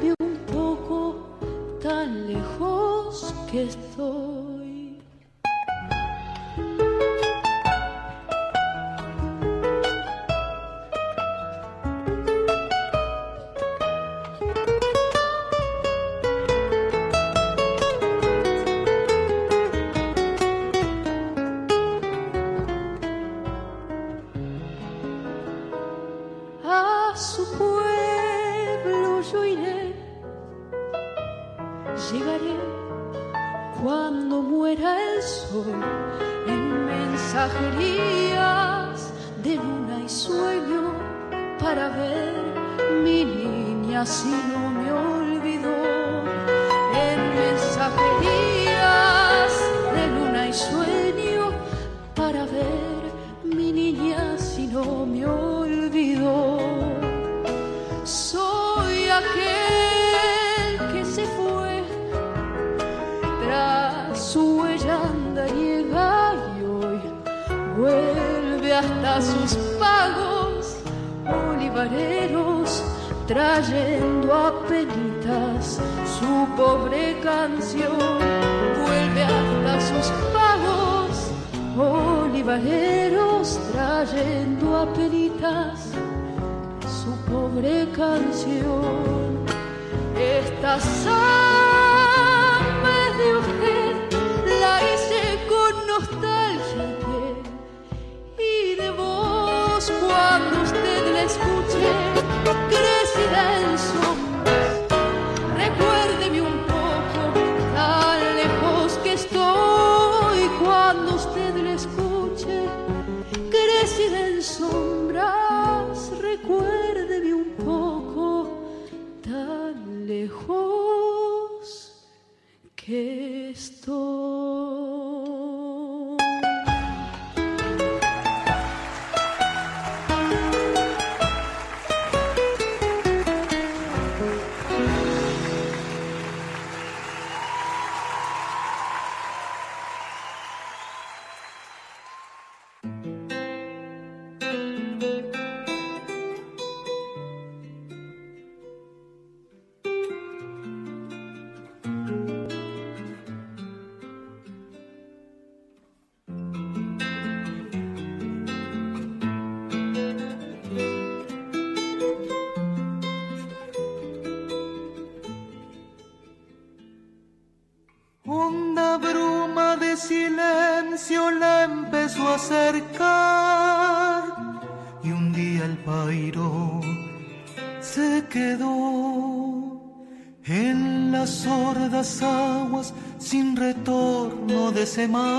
retorno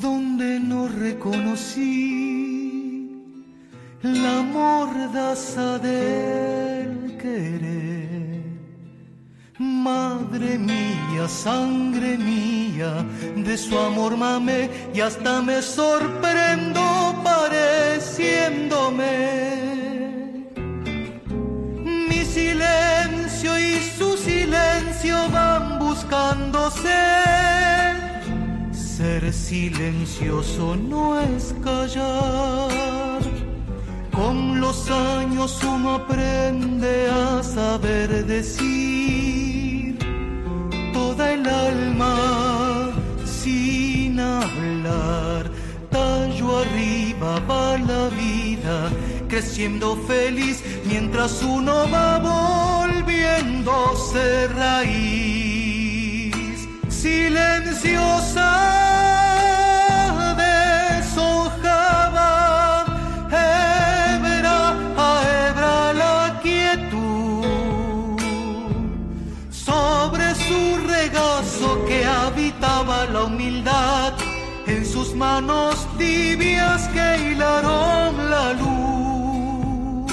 donde no reconocí la mordaza del querer. Madre mía, sangre mía, de su amor mamé y hasta me sorprendo pareciéndome. Mi silencio y su silencio van buscándose. Silencioso no es callar. Con los años uno aprende a saber decir toda el alma sin hablar. Tallo arriba va la vida, creciendo feliz mientras uno va volviéndose raíz. Silenciosa manos tibias que hilaron la luz.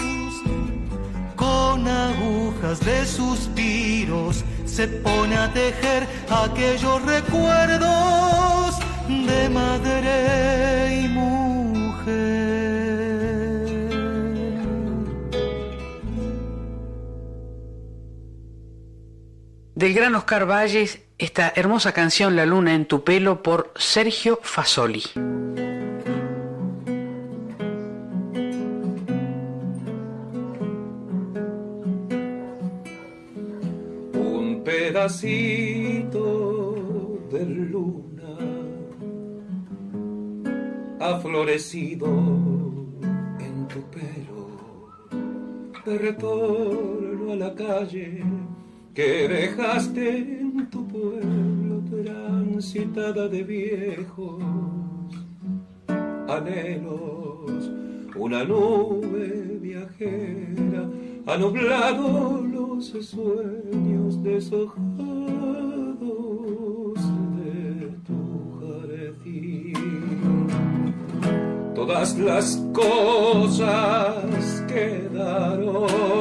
Con agujas de suspiros se pone a tejer aquellos recuerdos de madre y mujer. Del gran Oscar Valles esta hermosa canción La luna en tu pelo por Sergio Fasoli. Un pedacito de luna ha florecido en tu pelo de retorno a la calle que dejaste en tu pueblo transitada de viejos anhelos. Una nube viajera ha nublado los sueños deshojados de tu jardín. Todas las cosas quedaron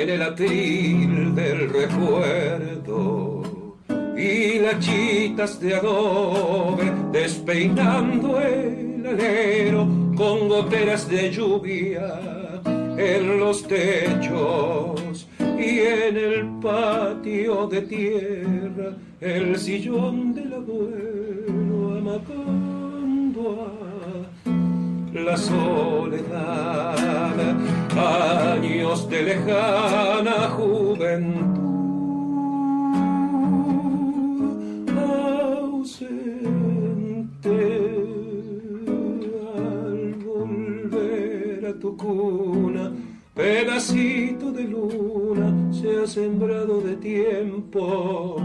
en el atril del recuerdo y las chitas de adobe despeinando el alero con goteras de lluvia en los techos y en el patio de tierra el sillón del abuelo amacando a la soledad años de lejana juventud, ausente al volver a tu cuna, pedacito de se ha sembrado de tiempo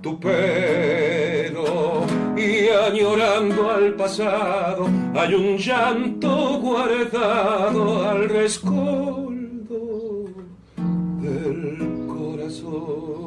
tu pelo y añorando al pasado hay un llanto guardado al rescoldo del corazón.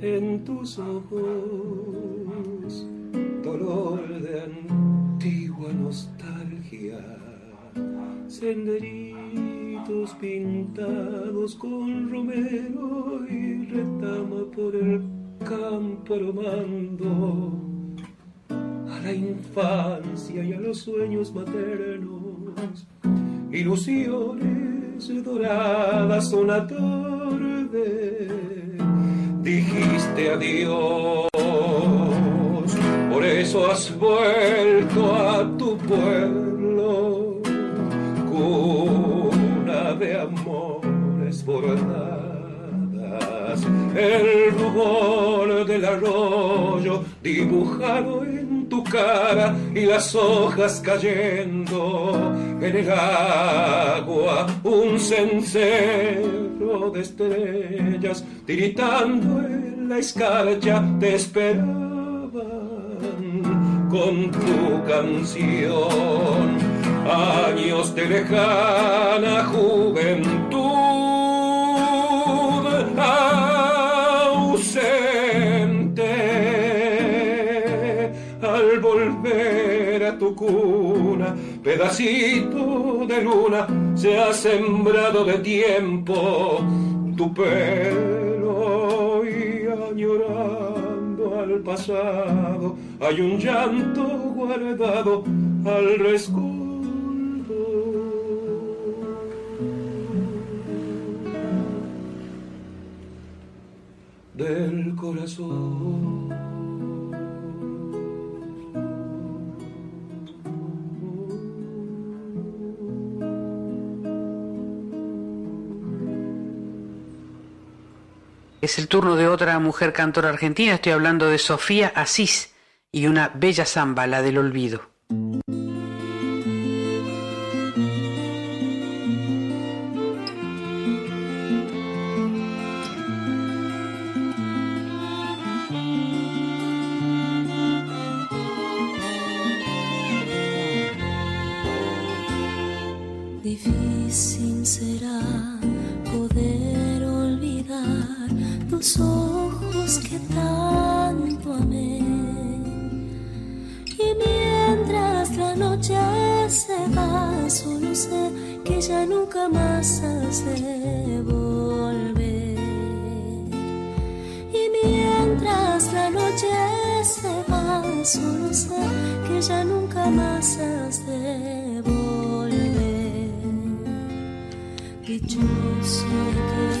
En tus ojos, dolor de antigua nostalgia, senderitos pintados con romero y retama por el campo aromando a la infancia y a los sueños maternos, ilusiones doradas son dijiste adiós. Por eso has vuelto a tu pueblo, cuna de amores bordadas. El rubor del arroyo dibujado en tu cara y las hojas cayendo en el agua, un cencerro de estrellas tiritando en la escarcha te esperaban con tu canción, años de lejana juventud pedacito de luna, se ha sembrado de tiempo tu pelo y añorando al pasado hay un llanto guardado al rescoldo del corazón. Es el turno de otra mujer cantora argentina, estoy hablando de Sofía Asís y una bella samba, la del olvido. Nunca más has de volver. Dichoso que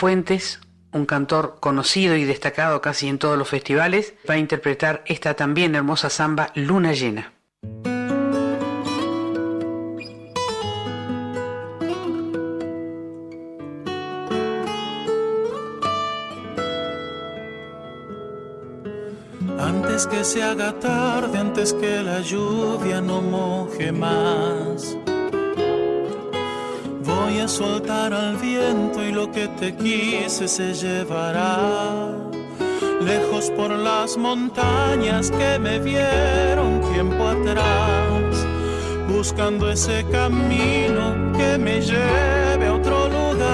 Fuentes, un cantor conocido y destacado casi en todos los festivales, va a interpretar esta también hermosa samba Luna Llena. Antes que se haga tarde, antes que la lluvia no moje más Voy a soltar al viento y lo que te quise se llevará. Lejos por las montañas que me vieron tiempo atrás, buscando ese camino que me lleve a otro lugar.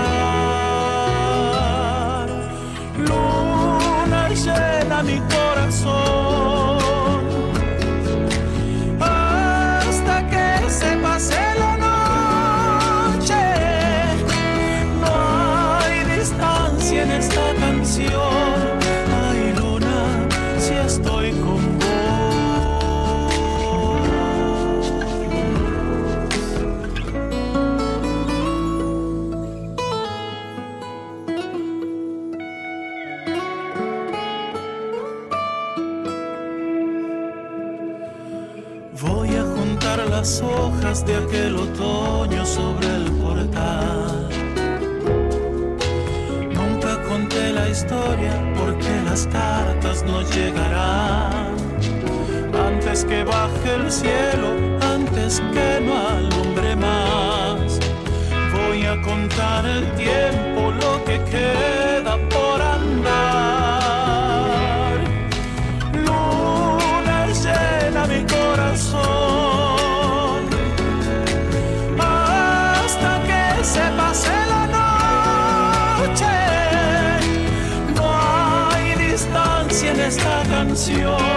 Luna llena mi corazón de aquel otoño sobre el portal la historia porque las cartas no llegarán. Antes que baje el cielo, antes que no alumbre más. Voy a contar el tiempo, lo que queda canción.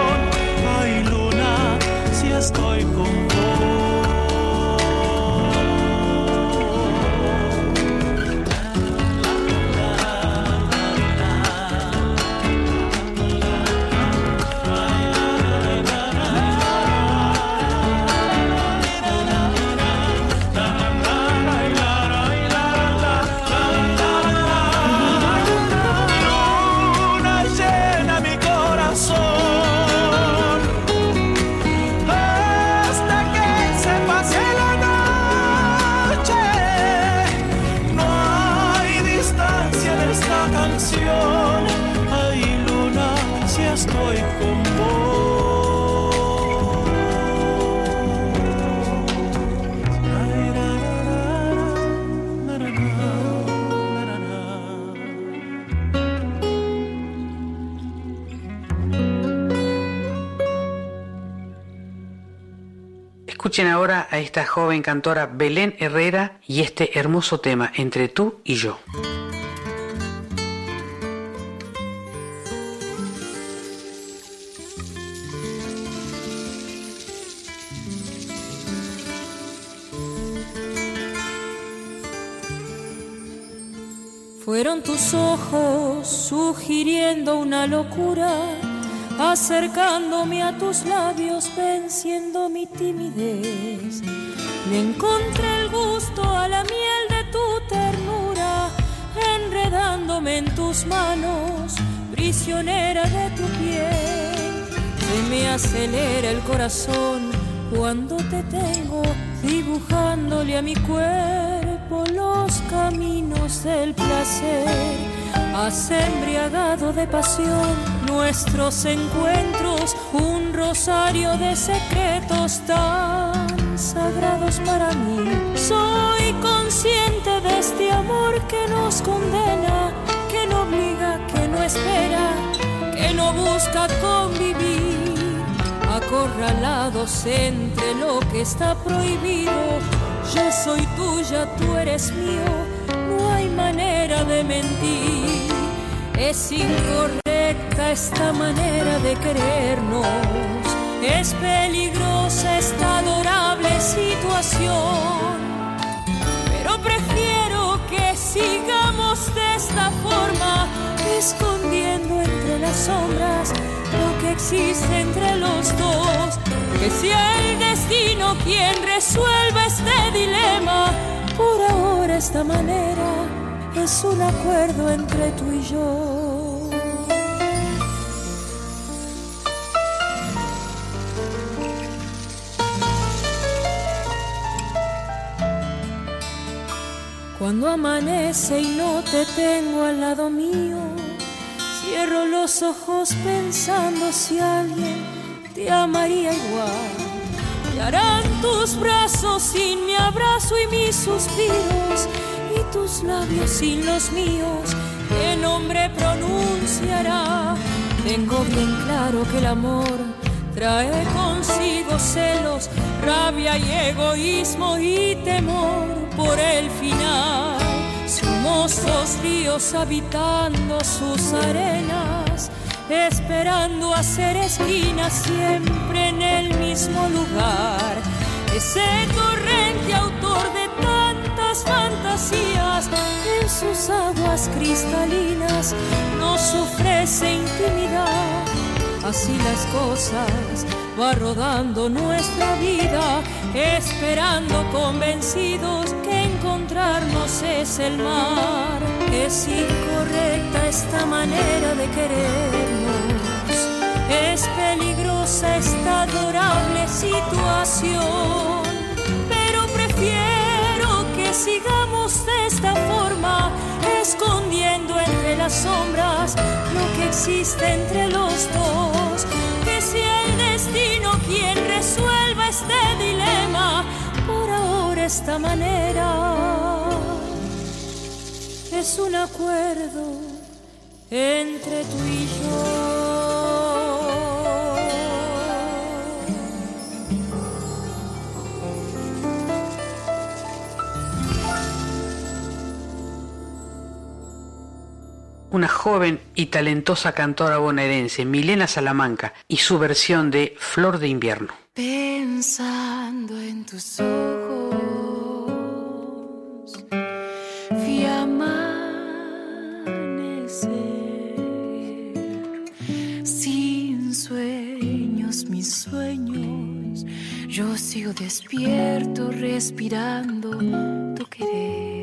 Escuchen ahora a esta joven cantora Belén Herrera y este hermoso tema, Entre tú y yo. Fueron tus ojos sugiriendo una locura acercándome a tus labios, venciendo mi timidez. Le encontré el gusto a la miel de tu ternura, enredándome en tus manos, prisionera de tu piel. Se me acelera el corazón cuando te tengo, dibujándole a mi cuerpo los caminos del placer has embriagado de pasión nuestros encuentros, un rosario de secretos tan sagrados para mí. Soy consciente de este amor que nos condena, que no obliga, que no espera, que no busca convivir. Acorralados entre lo que está prohibido, yo soy tuya, tú eres mío no hay manera de mentir. Es incorrecta esta manera de querernos. Es peligrosa esta adorable situación. Pero prefiero que sigamos de esta forma, escondiendo entre las sombras lo que existe entre los dos. Que sea el destino quien resuelva este dilema por ahora esta manera es un acuerdo entre tú y yo. Cuando amanece y no te tengo al lado mío, cierro los ojos pensando si alguien te amaría igual. Y harán tus brazos sin mi abrazo y mis suspiros, y tus labios sin los míos, ¿qué nombre pronunciará? Tengo bien claro que el amor trae consigo celos, rabia y egoísmo y temor por el final. Somos dos ríos habitando sus arenas, esperando hacer esquinas siempre en el mismo lugar. Ese torrente autor de tantas fantasías en sus aguas cristalinas nos ofrece intimidad. Así las cosas va rodando nuestra vida, esperando convencidos es el mar. Es incorrecta esta manera de querernos, es peligrosa esta adorable situación, pero prefiero que sigamos de esta forma, escondiendo entre las sombras lo que existe entre los dos. Que si el destino quien resuelva este dilema, por ahora esta manera es un acuerdo entre tú y yo. una joven y talentosa cantora bonaerense, Milena Salamanca, y su versión de Flor de Invierno. Pensando en tus ojos, sueños, yo sigo despierto, respirando tu querer.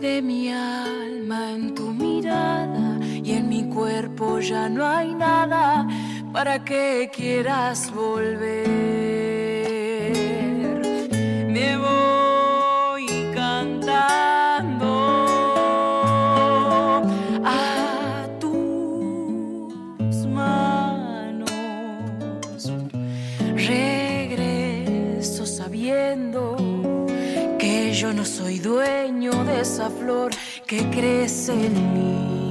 de mi alma en tu mirada y en mi cuerpo ya no hay nada para que quieras volver. Me voy flor que crece en mí.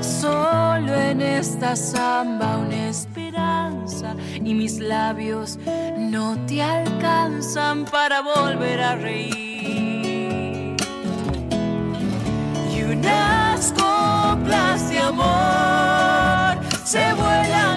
Solo en esta samba una esperanza y mis labios no te alcanzan para volver a reír. Y unas coplas de amor se vuelan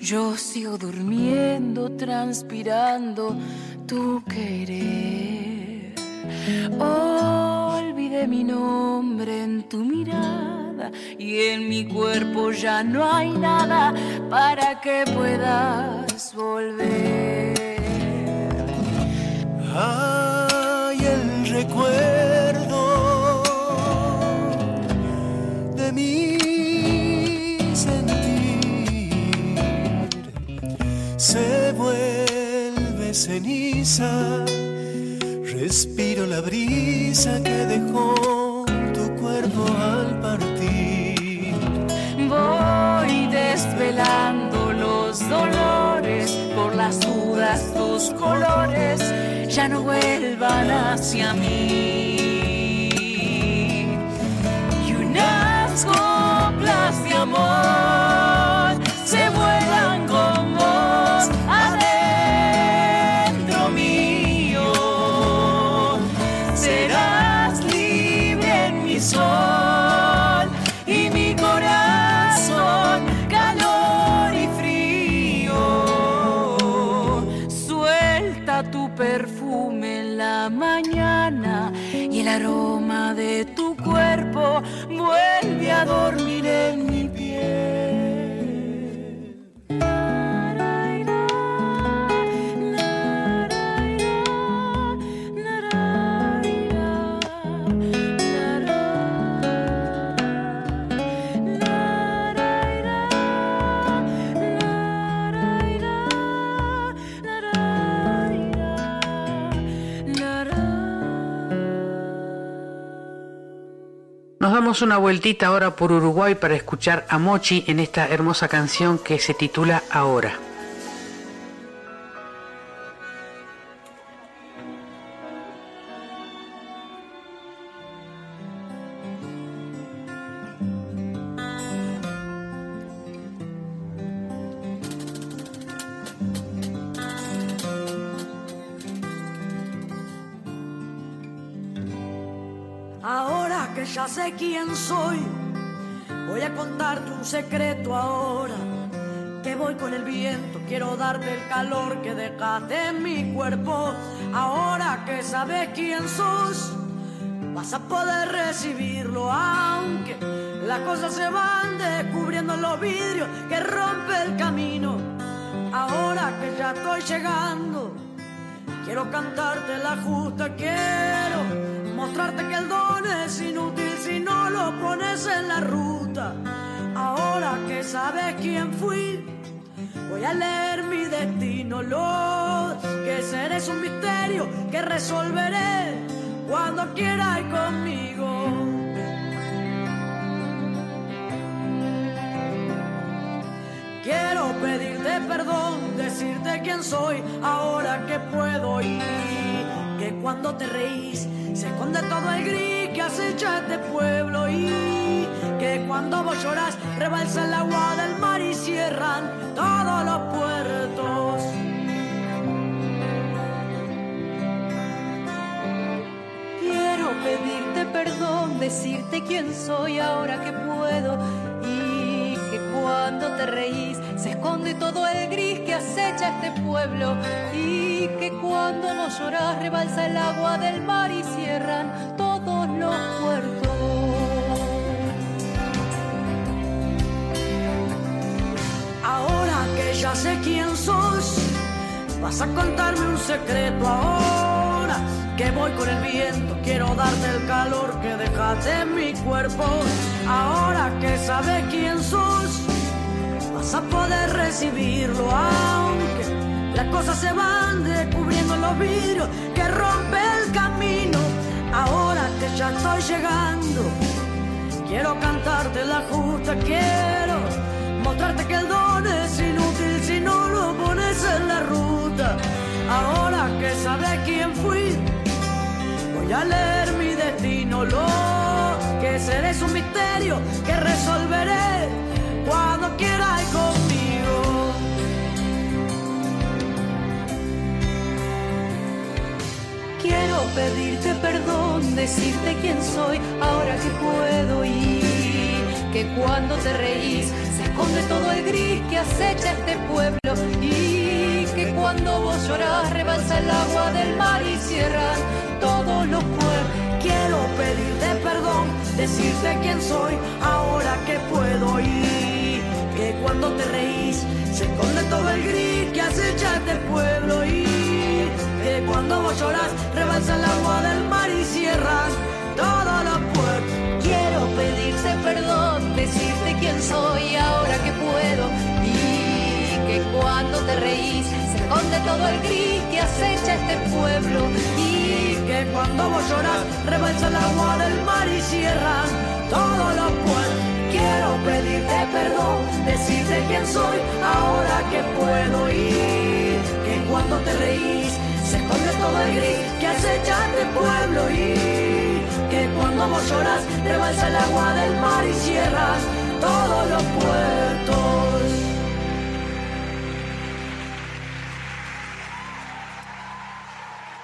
yo sigo durmiendo, transpirando tu querer. Olvidé mi nombre en tu mirada y en mi cuerpo ya no hay nada para que puedas volver. Hay el recuerdo se vuelve ceniza. Respiro la brisa que dejó tu cuerpo al partir. Voy desvelando los dolores por las dudas, tus colores ya no vuelvan hacia mí. Una vueltita ahora por Uruguay para escuchar a Mochi en esta hermosa canción que se titula. Ahora vas a poder recibirlo, aunque las cosas se van descubriendo en los vidrios que rompe el camino. Ahora que ya estoy llegando, quiero cantarte la justa, quiero mostrarte que el don es inútil si no lo pones en la ruta. Ahora que sabes quién fui, voy a leer mi destino. Lo que seré es un misterio que resolveré cuando quieras ir conmigo. Quiero pedirte perdón, decirte quién soy ahora que puedo ir. Que cuando te reís se esconde todo el gris que acecha este pueblo y que cuando vos llorás rebalsa el agua del mar y cierran todos los puertos. Pedirte perdón, decirte quién soy ahora que puedo y que cuando te reís se esconde todo el gris que acecha este pueblo y que cuando vos llorás rebalsa el agua del mar y cierran todos los puertos. Ahora que ya sé quién sos, vas a contarme un secreto ahora que voy con el viento, quiero darte el calor que dejaste en mi cuerpo. Ahora que sabes quién sos, vas a poder recibirlo, aunque las cosas se van descubriendo en los vidrios que rompe el camino. Ahora que ya estoy llegando, quiero cantarte la justa, quiero mostrarte que el don es inútil si no lo pones en la ruta. Ahora que sabes quién fui, voy a leer mi destino, lo que seré es un misterio que resolveré cuando quieras ir conmigo. Quiero pedirte perdón, decirte quién soy ahora que puedo y que cuando te reís se esconde todo el gris que acecha este pueblo y llorás rebalsa el agua del mar y cierran todos los pueblos. Quiero pedirte perdón, decirte quién soy ahora que puedo ir. Que cuando te reís se esconde todo el gris que acecha este pueblo y que cuando vos llorás rebalsa el agua del mar y cierran todos los puertos. Quiero pedirte perdón, decirte quién soy ahora que puedo y que cuando te reís esconde todo el gris que acecha este pueblo. Y que cuando vos lloras, rebalsa el agua del mar y cierran todos los pueblos. Quiero pedirte perdón, decirte quién soy, ahora que puedo ir. Que cuando te reís, se esconde todo el gris que acecha este pueblo. Y que cuando vos lloras, rebalsa el agua del mar y cierras todos los puertos.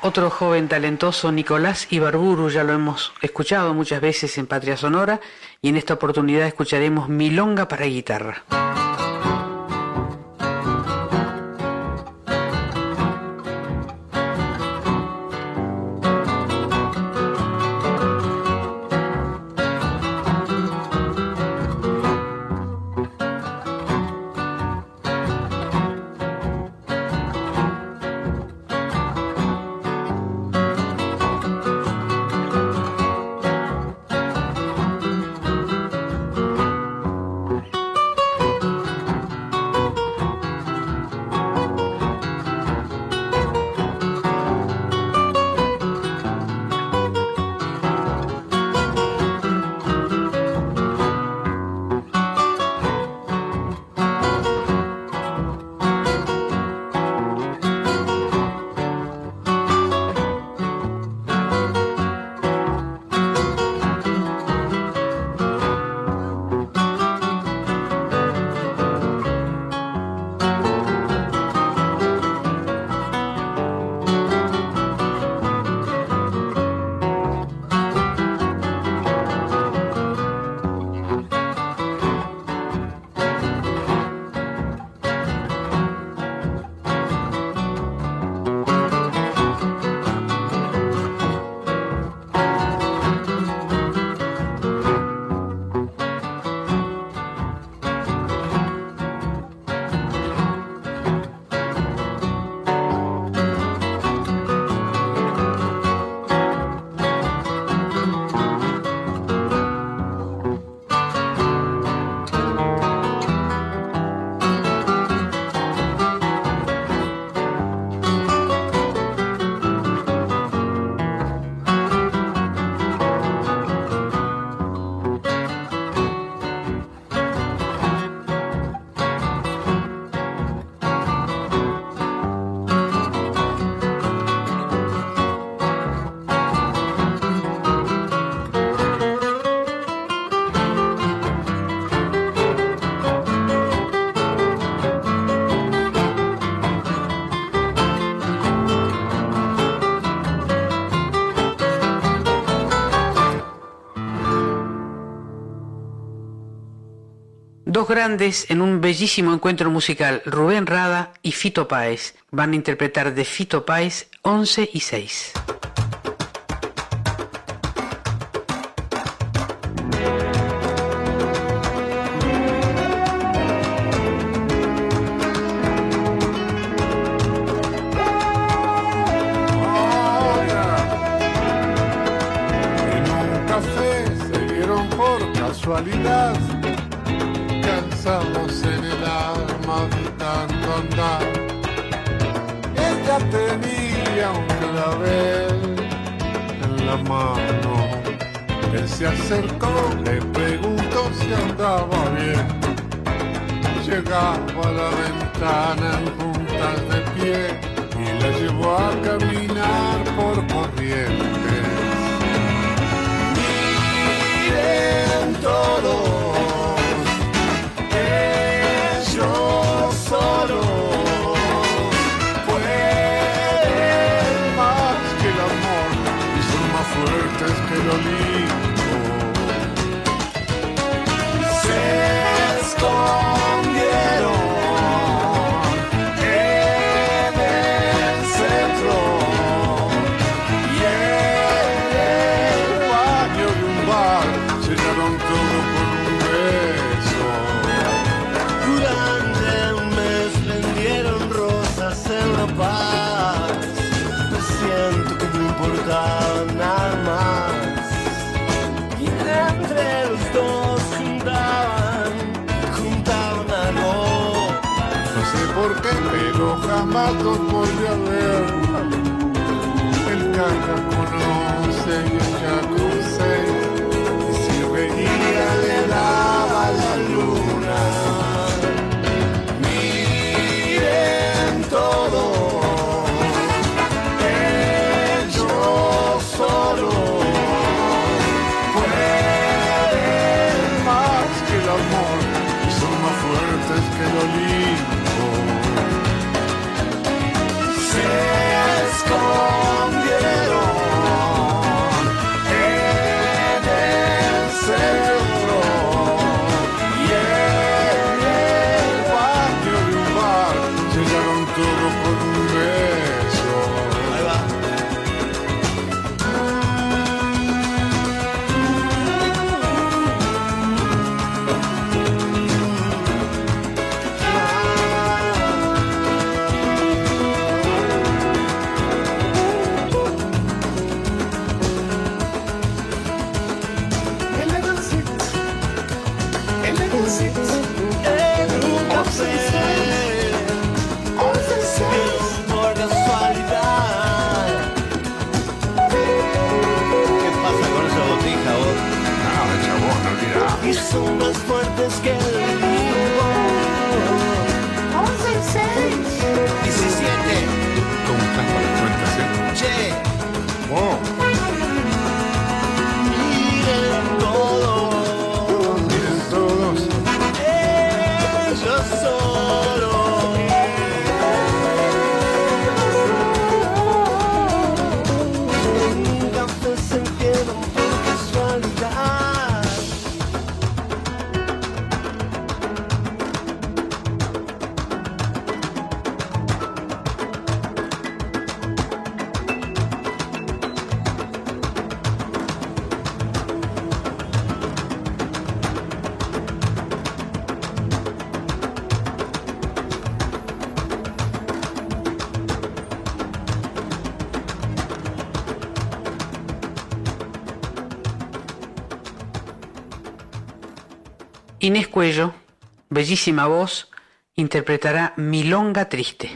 Otro joven talentoso, Nicolás Ibarburu, ya lo hemos escuchado muchas veces en Patria Sonora y en esta oportunidad escucharemos Milonga para guitarra. Dos grandes en un bellísimo encuentro musical, Rubén Rada y Fito Páez. Van a interpretar de Fito Páez 11 y 6. Mano. Él se acercó, le preguntó si andaba bien. Llegaba a la ventana en puntas de pie y la llevó a caminar por corrientes. Miren todos, mato por haber el caracol. Cuello, bellísima voz, interpretará Milonga Triste.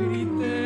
grité.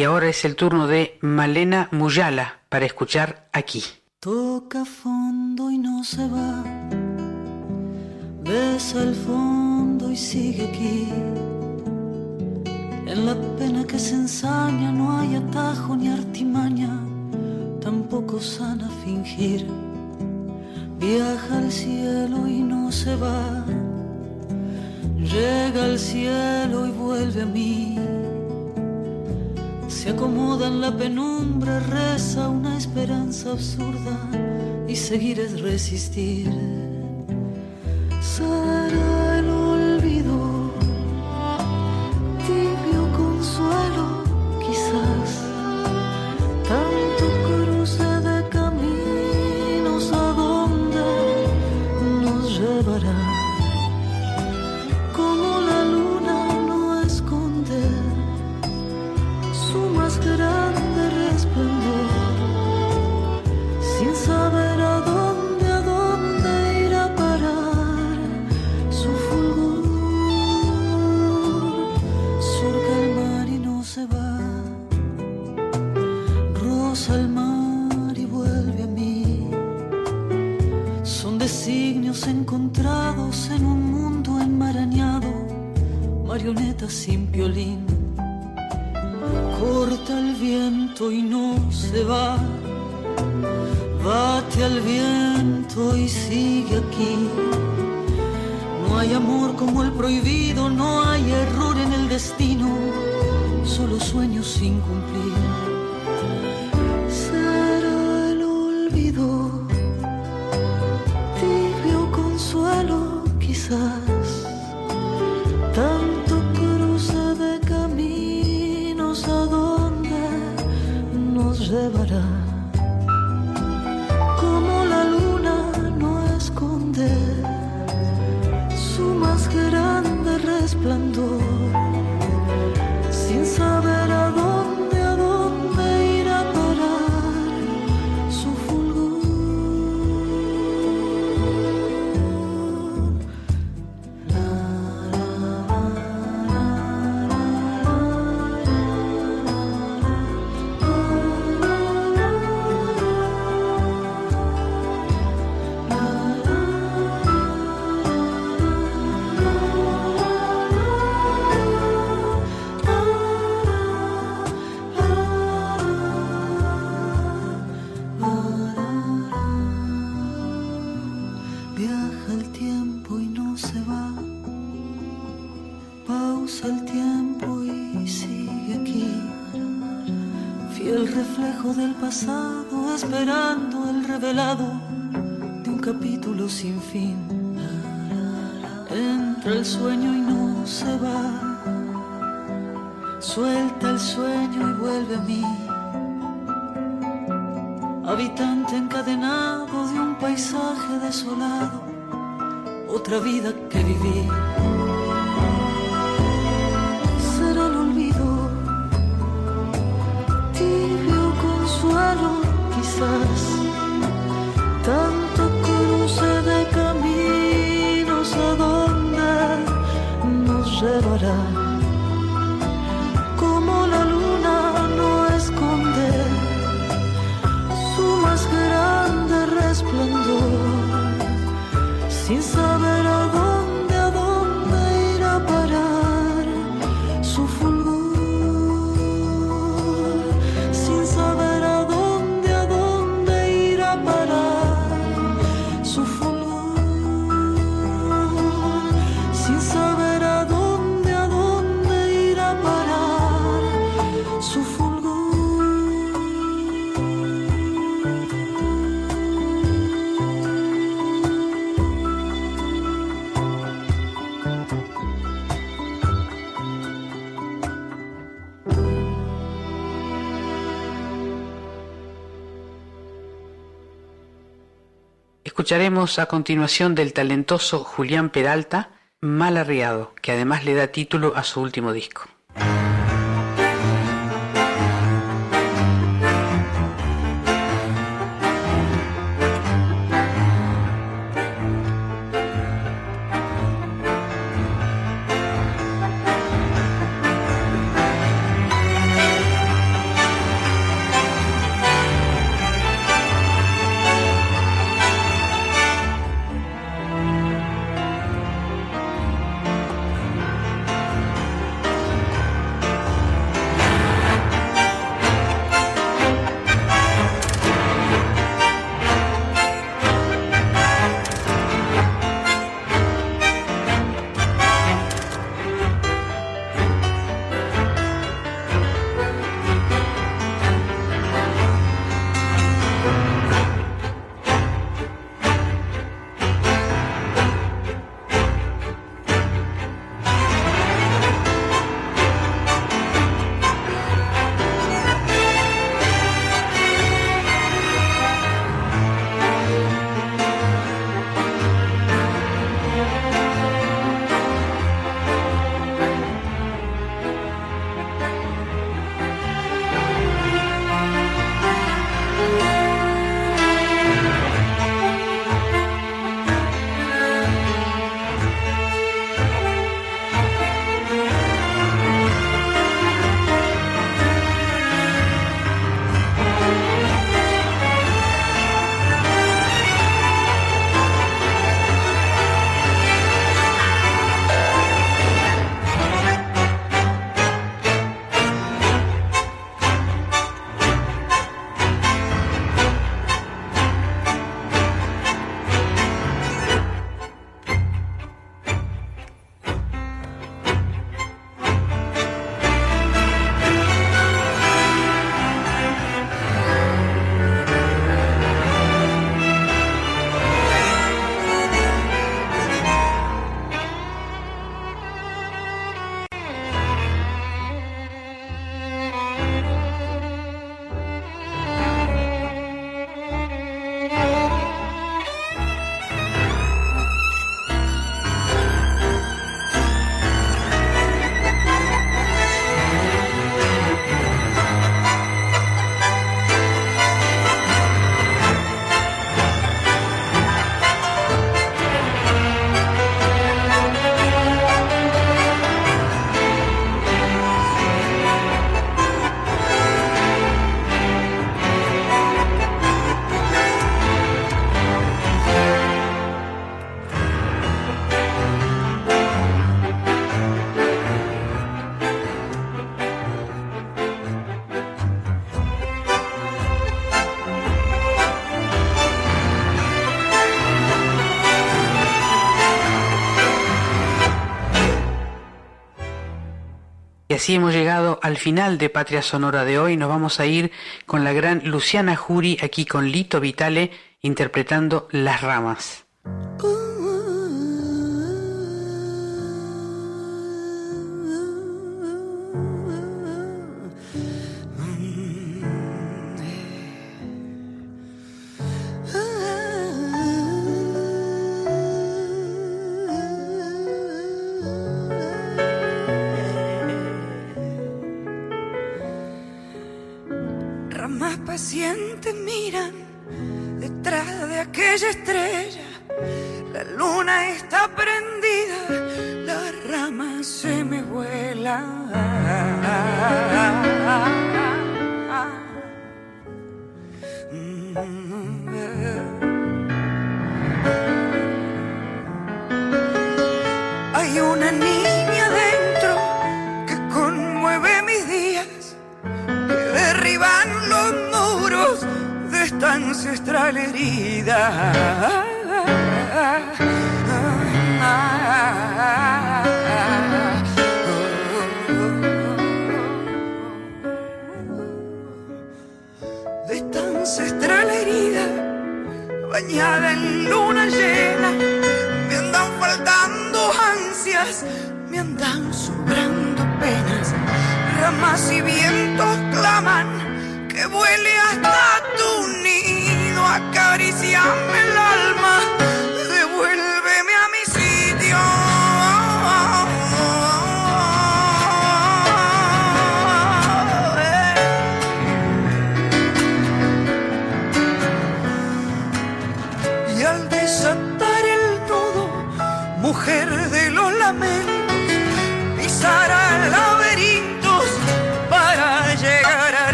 Y ahora es el turno de Malena Muyala para escuchar aquí. Toca fondo y no se va. Besa el fondo y sigue aquí. En la pena que se ensaña no hay atajo ni artimaña, tampoco sana fingir. Viaja al cielo y no se va. Llega al cielo y vuelve a mí se acomoda en la penumbra, reza una esperanza absurda y seguir es resistir. Escucharemos a continuación del talentoso Julián Peralta, Mal Arriado, que además le da título a su último disco. Así hemos llegado al final de Patria Sonora de hoy. Nos vamos a ir con la gran Luciana Jury aquí con Lito Vitale interpretando Las Ramas. Pacientes miran detrás de aquella estrella.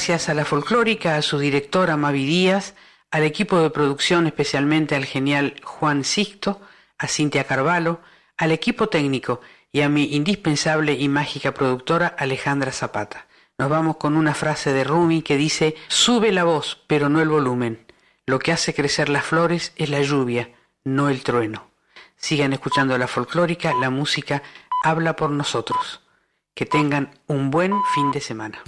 Gracias a la folclórica, a su directora Mavi Díaz, al equipo de producción, especialmente al genial Juan Sixto, a Cintia Carvalho, al equipo técnico y a mi indispensable y mágica productora Alejandra Zapata. Nos vamos con una frase de Rumi que dice, sube la voz, pero no el volumen. Lo que hace crecer las flores es la lluvia, no el trueno. Sigan escuchando la folclórica, la música habla por nosotros. Que tengan un buen fin de semana.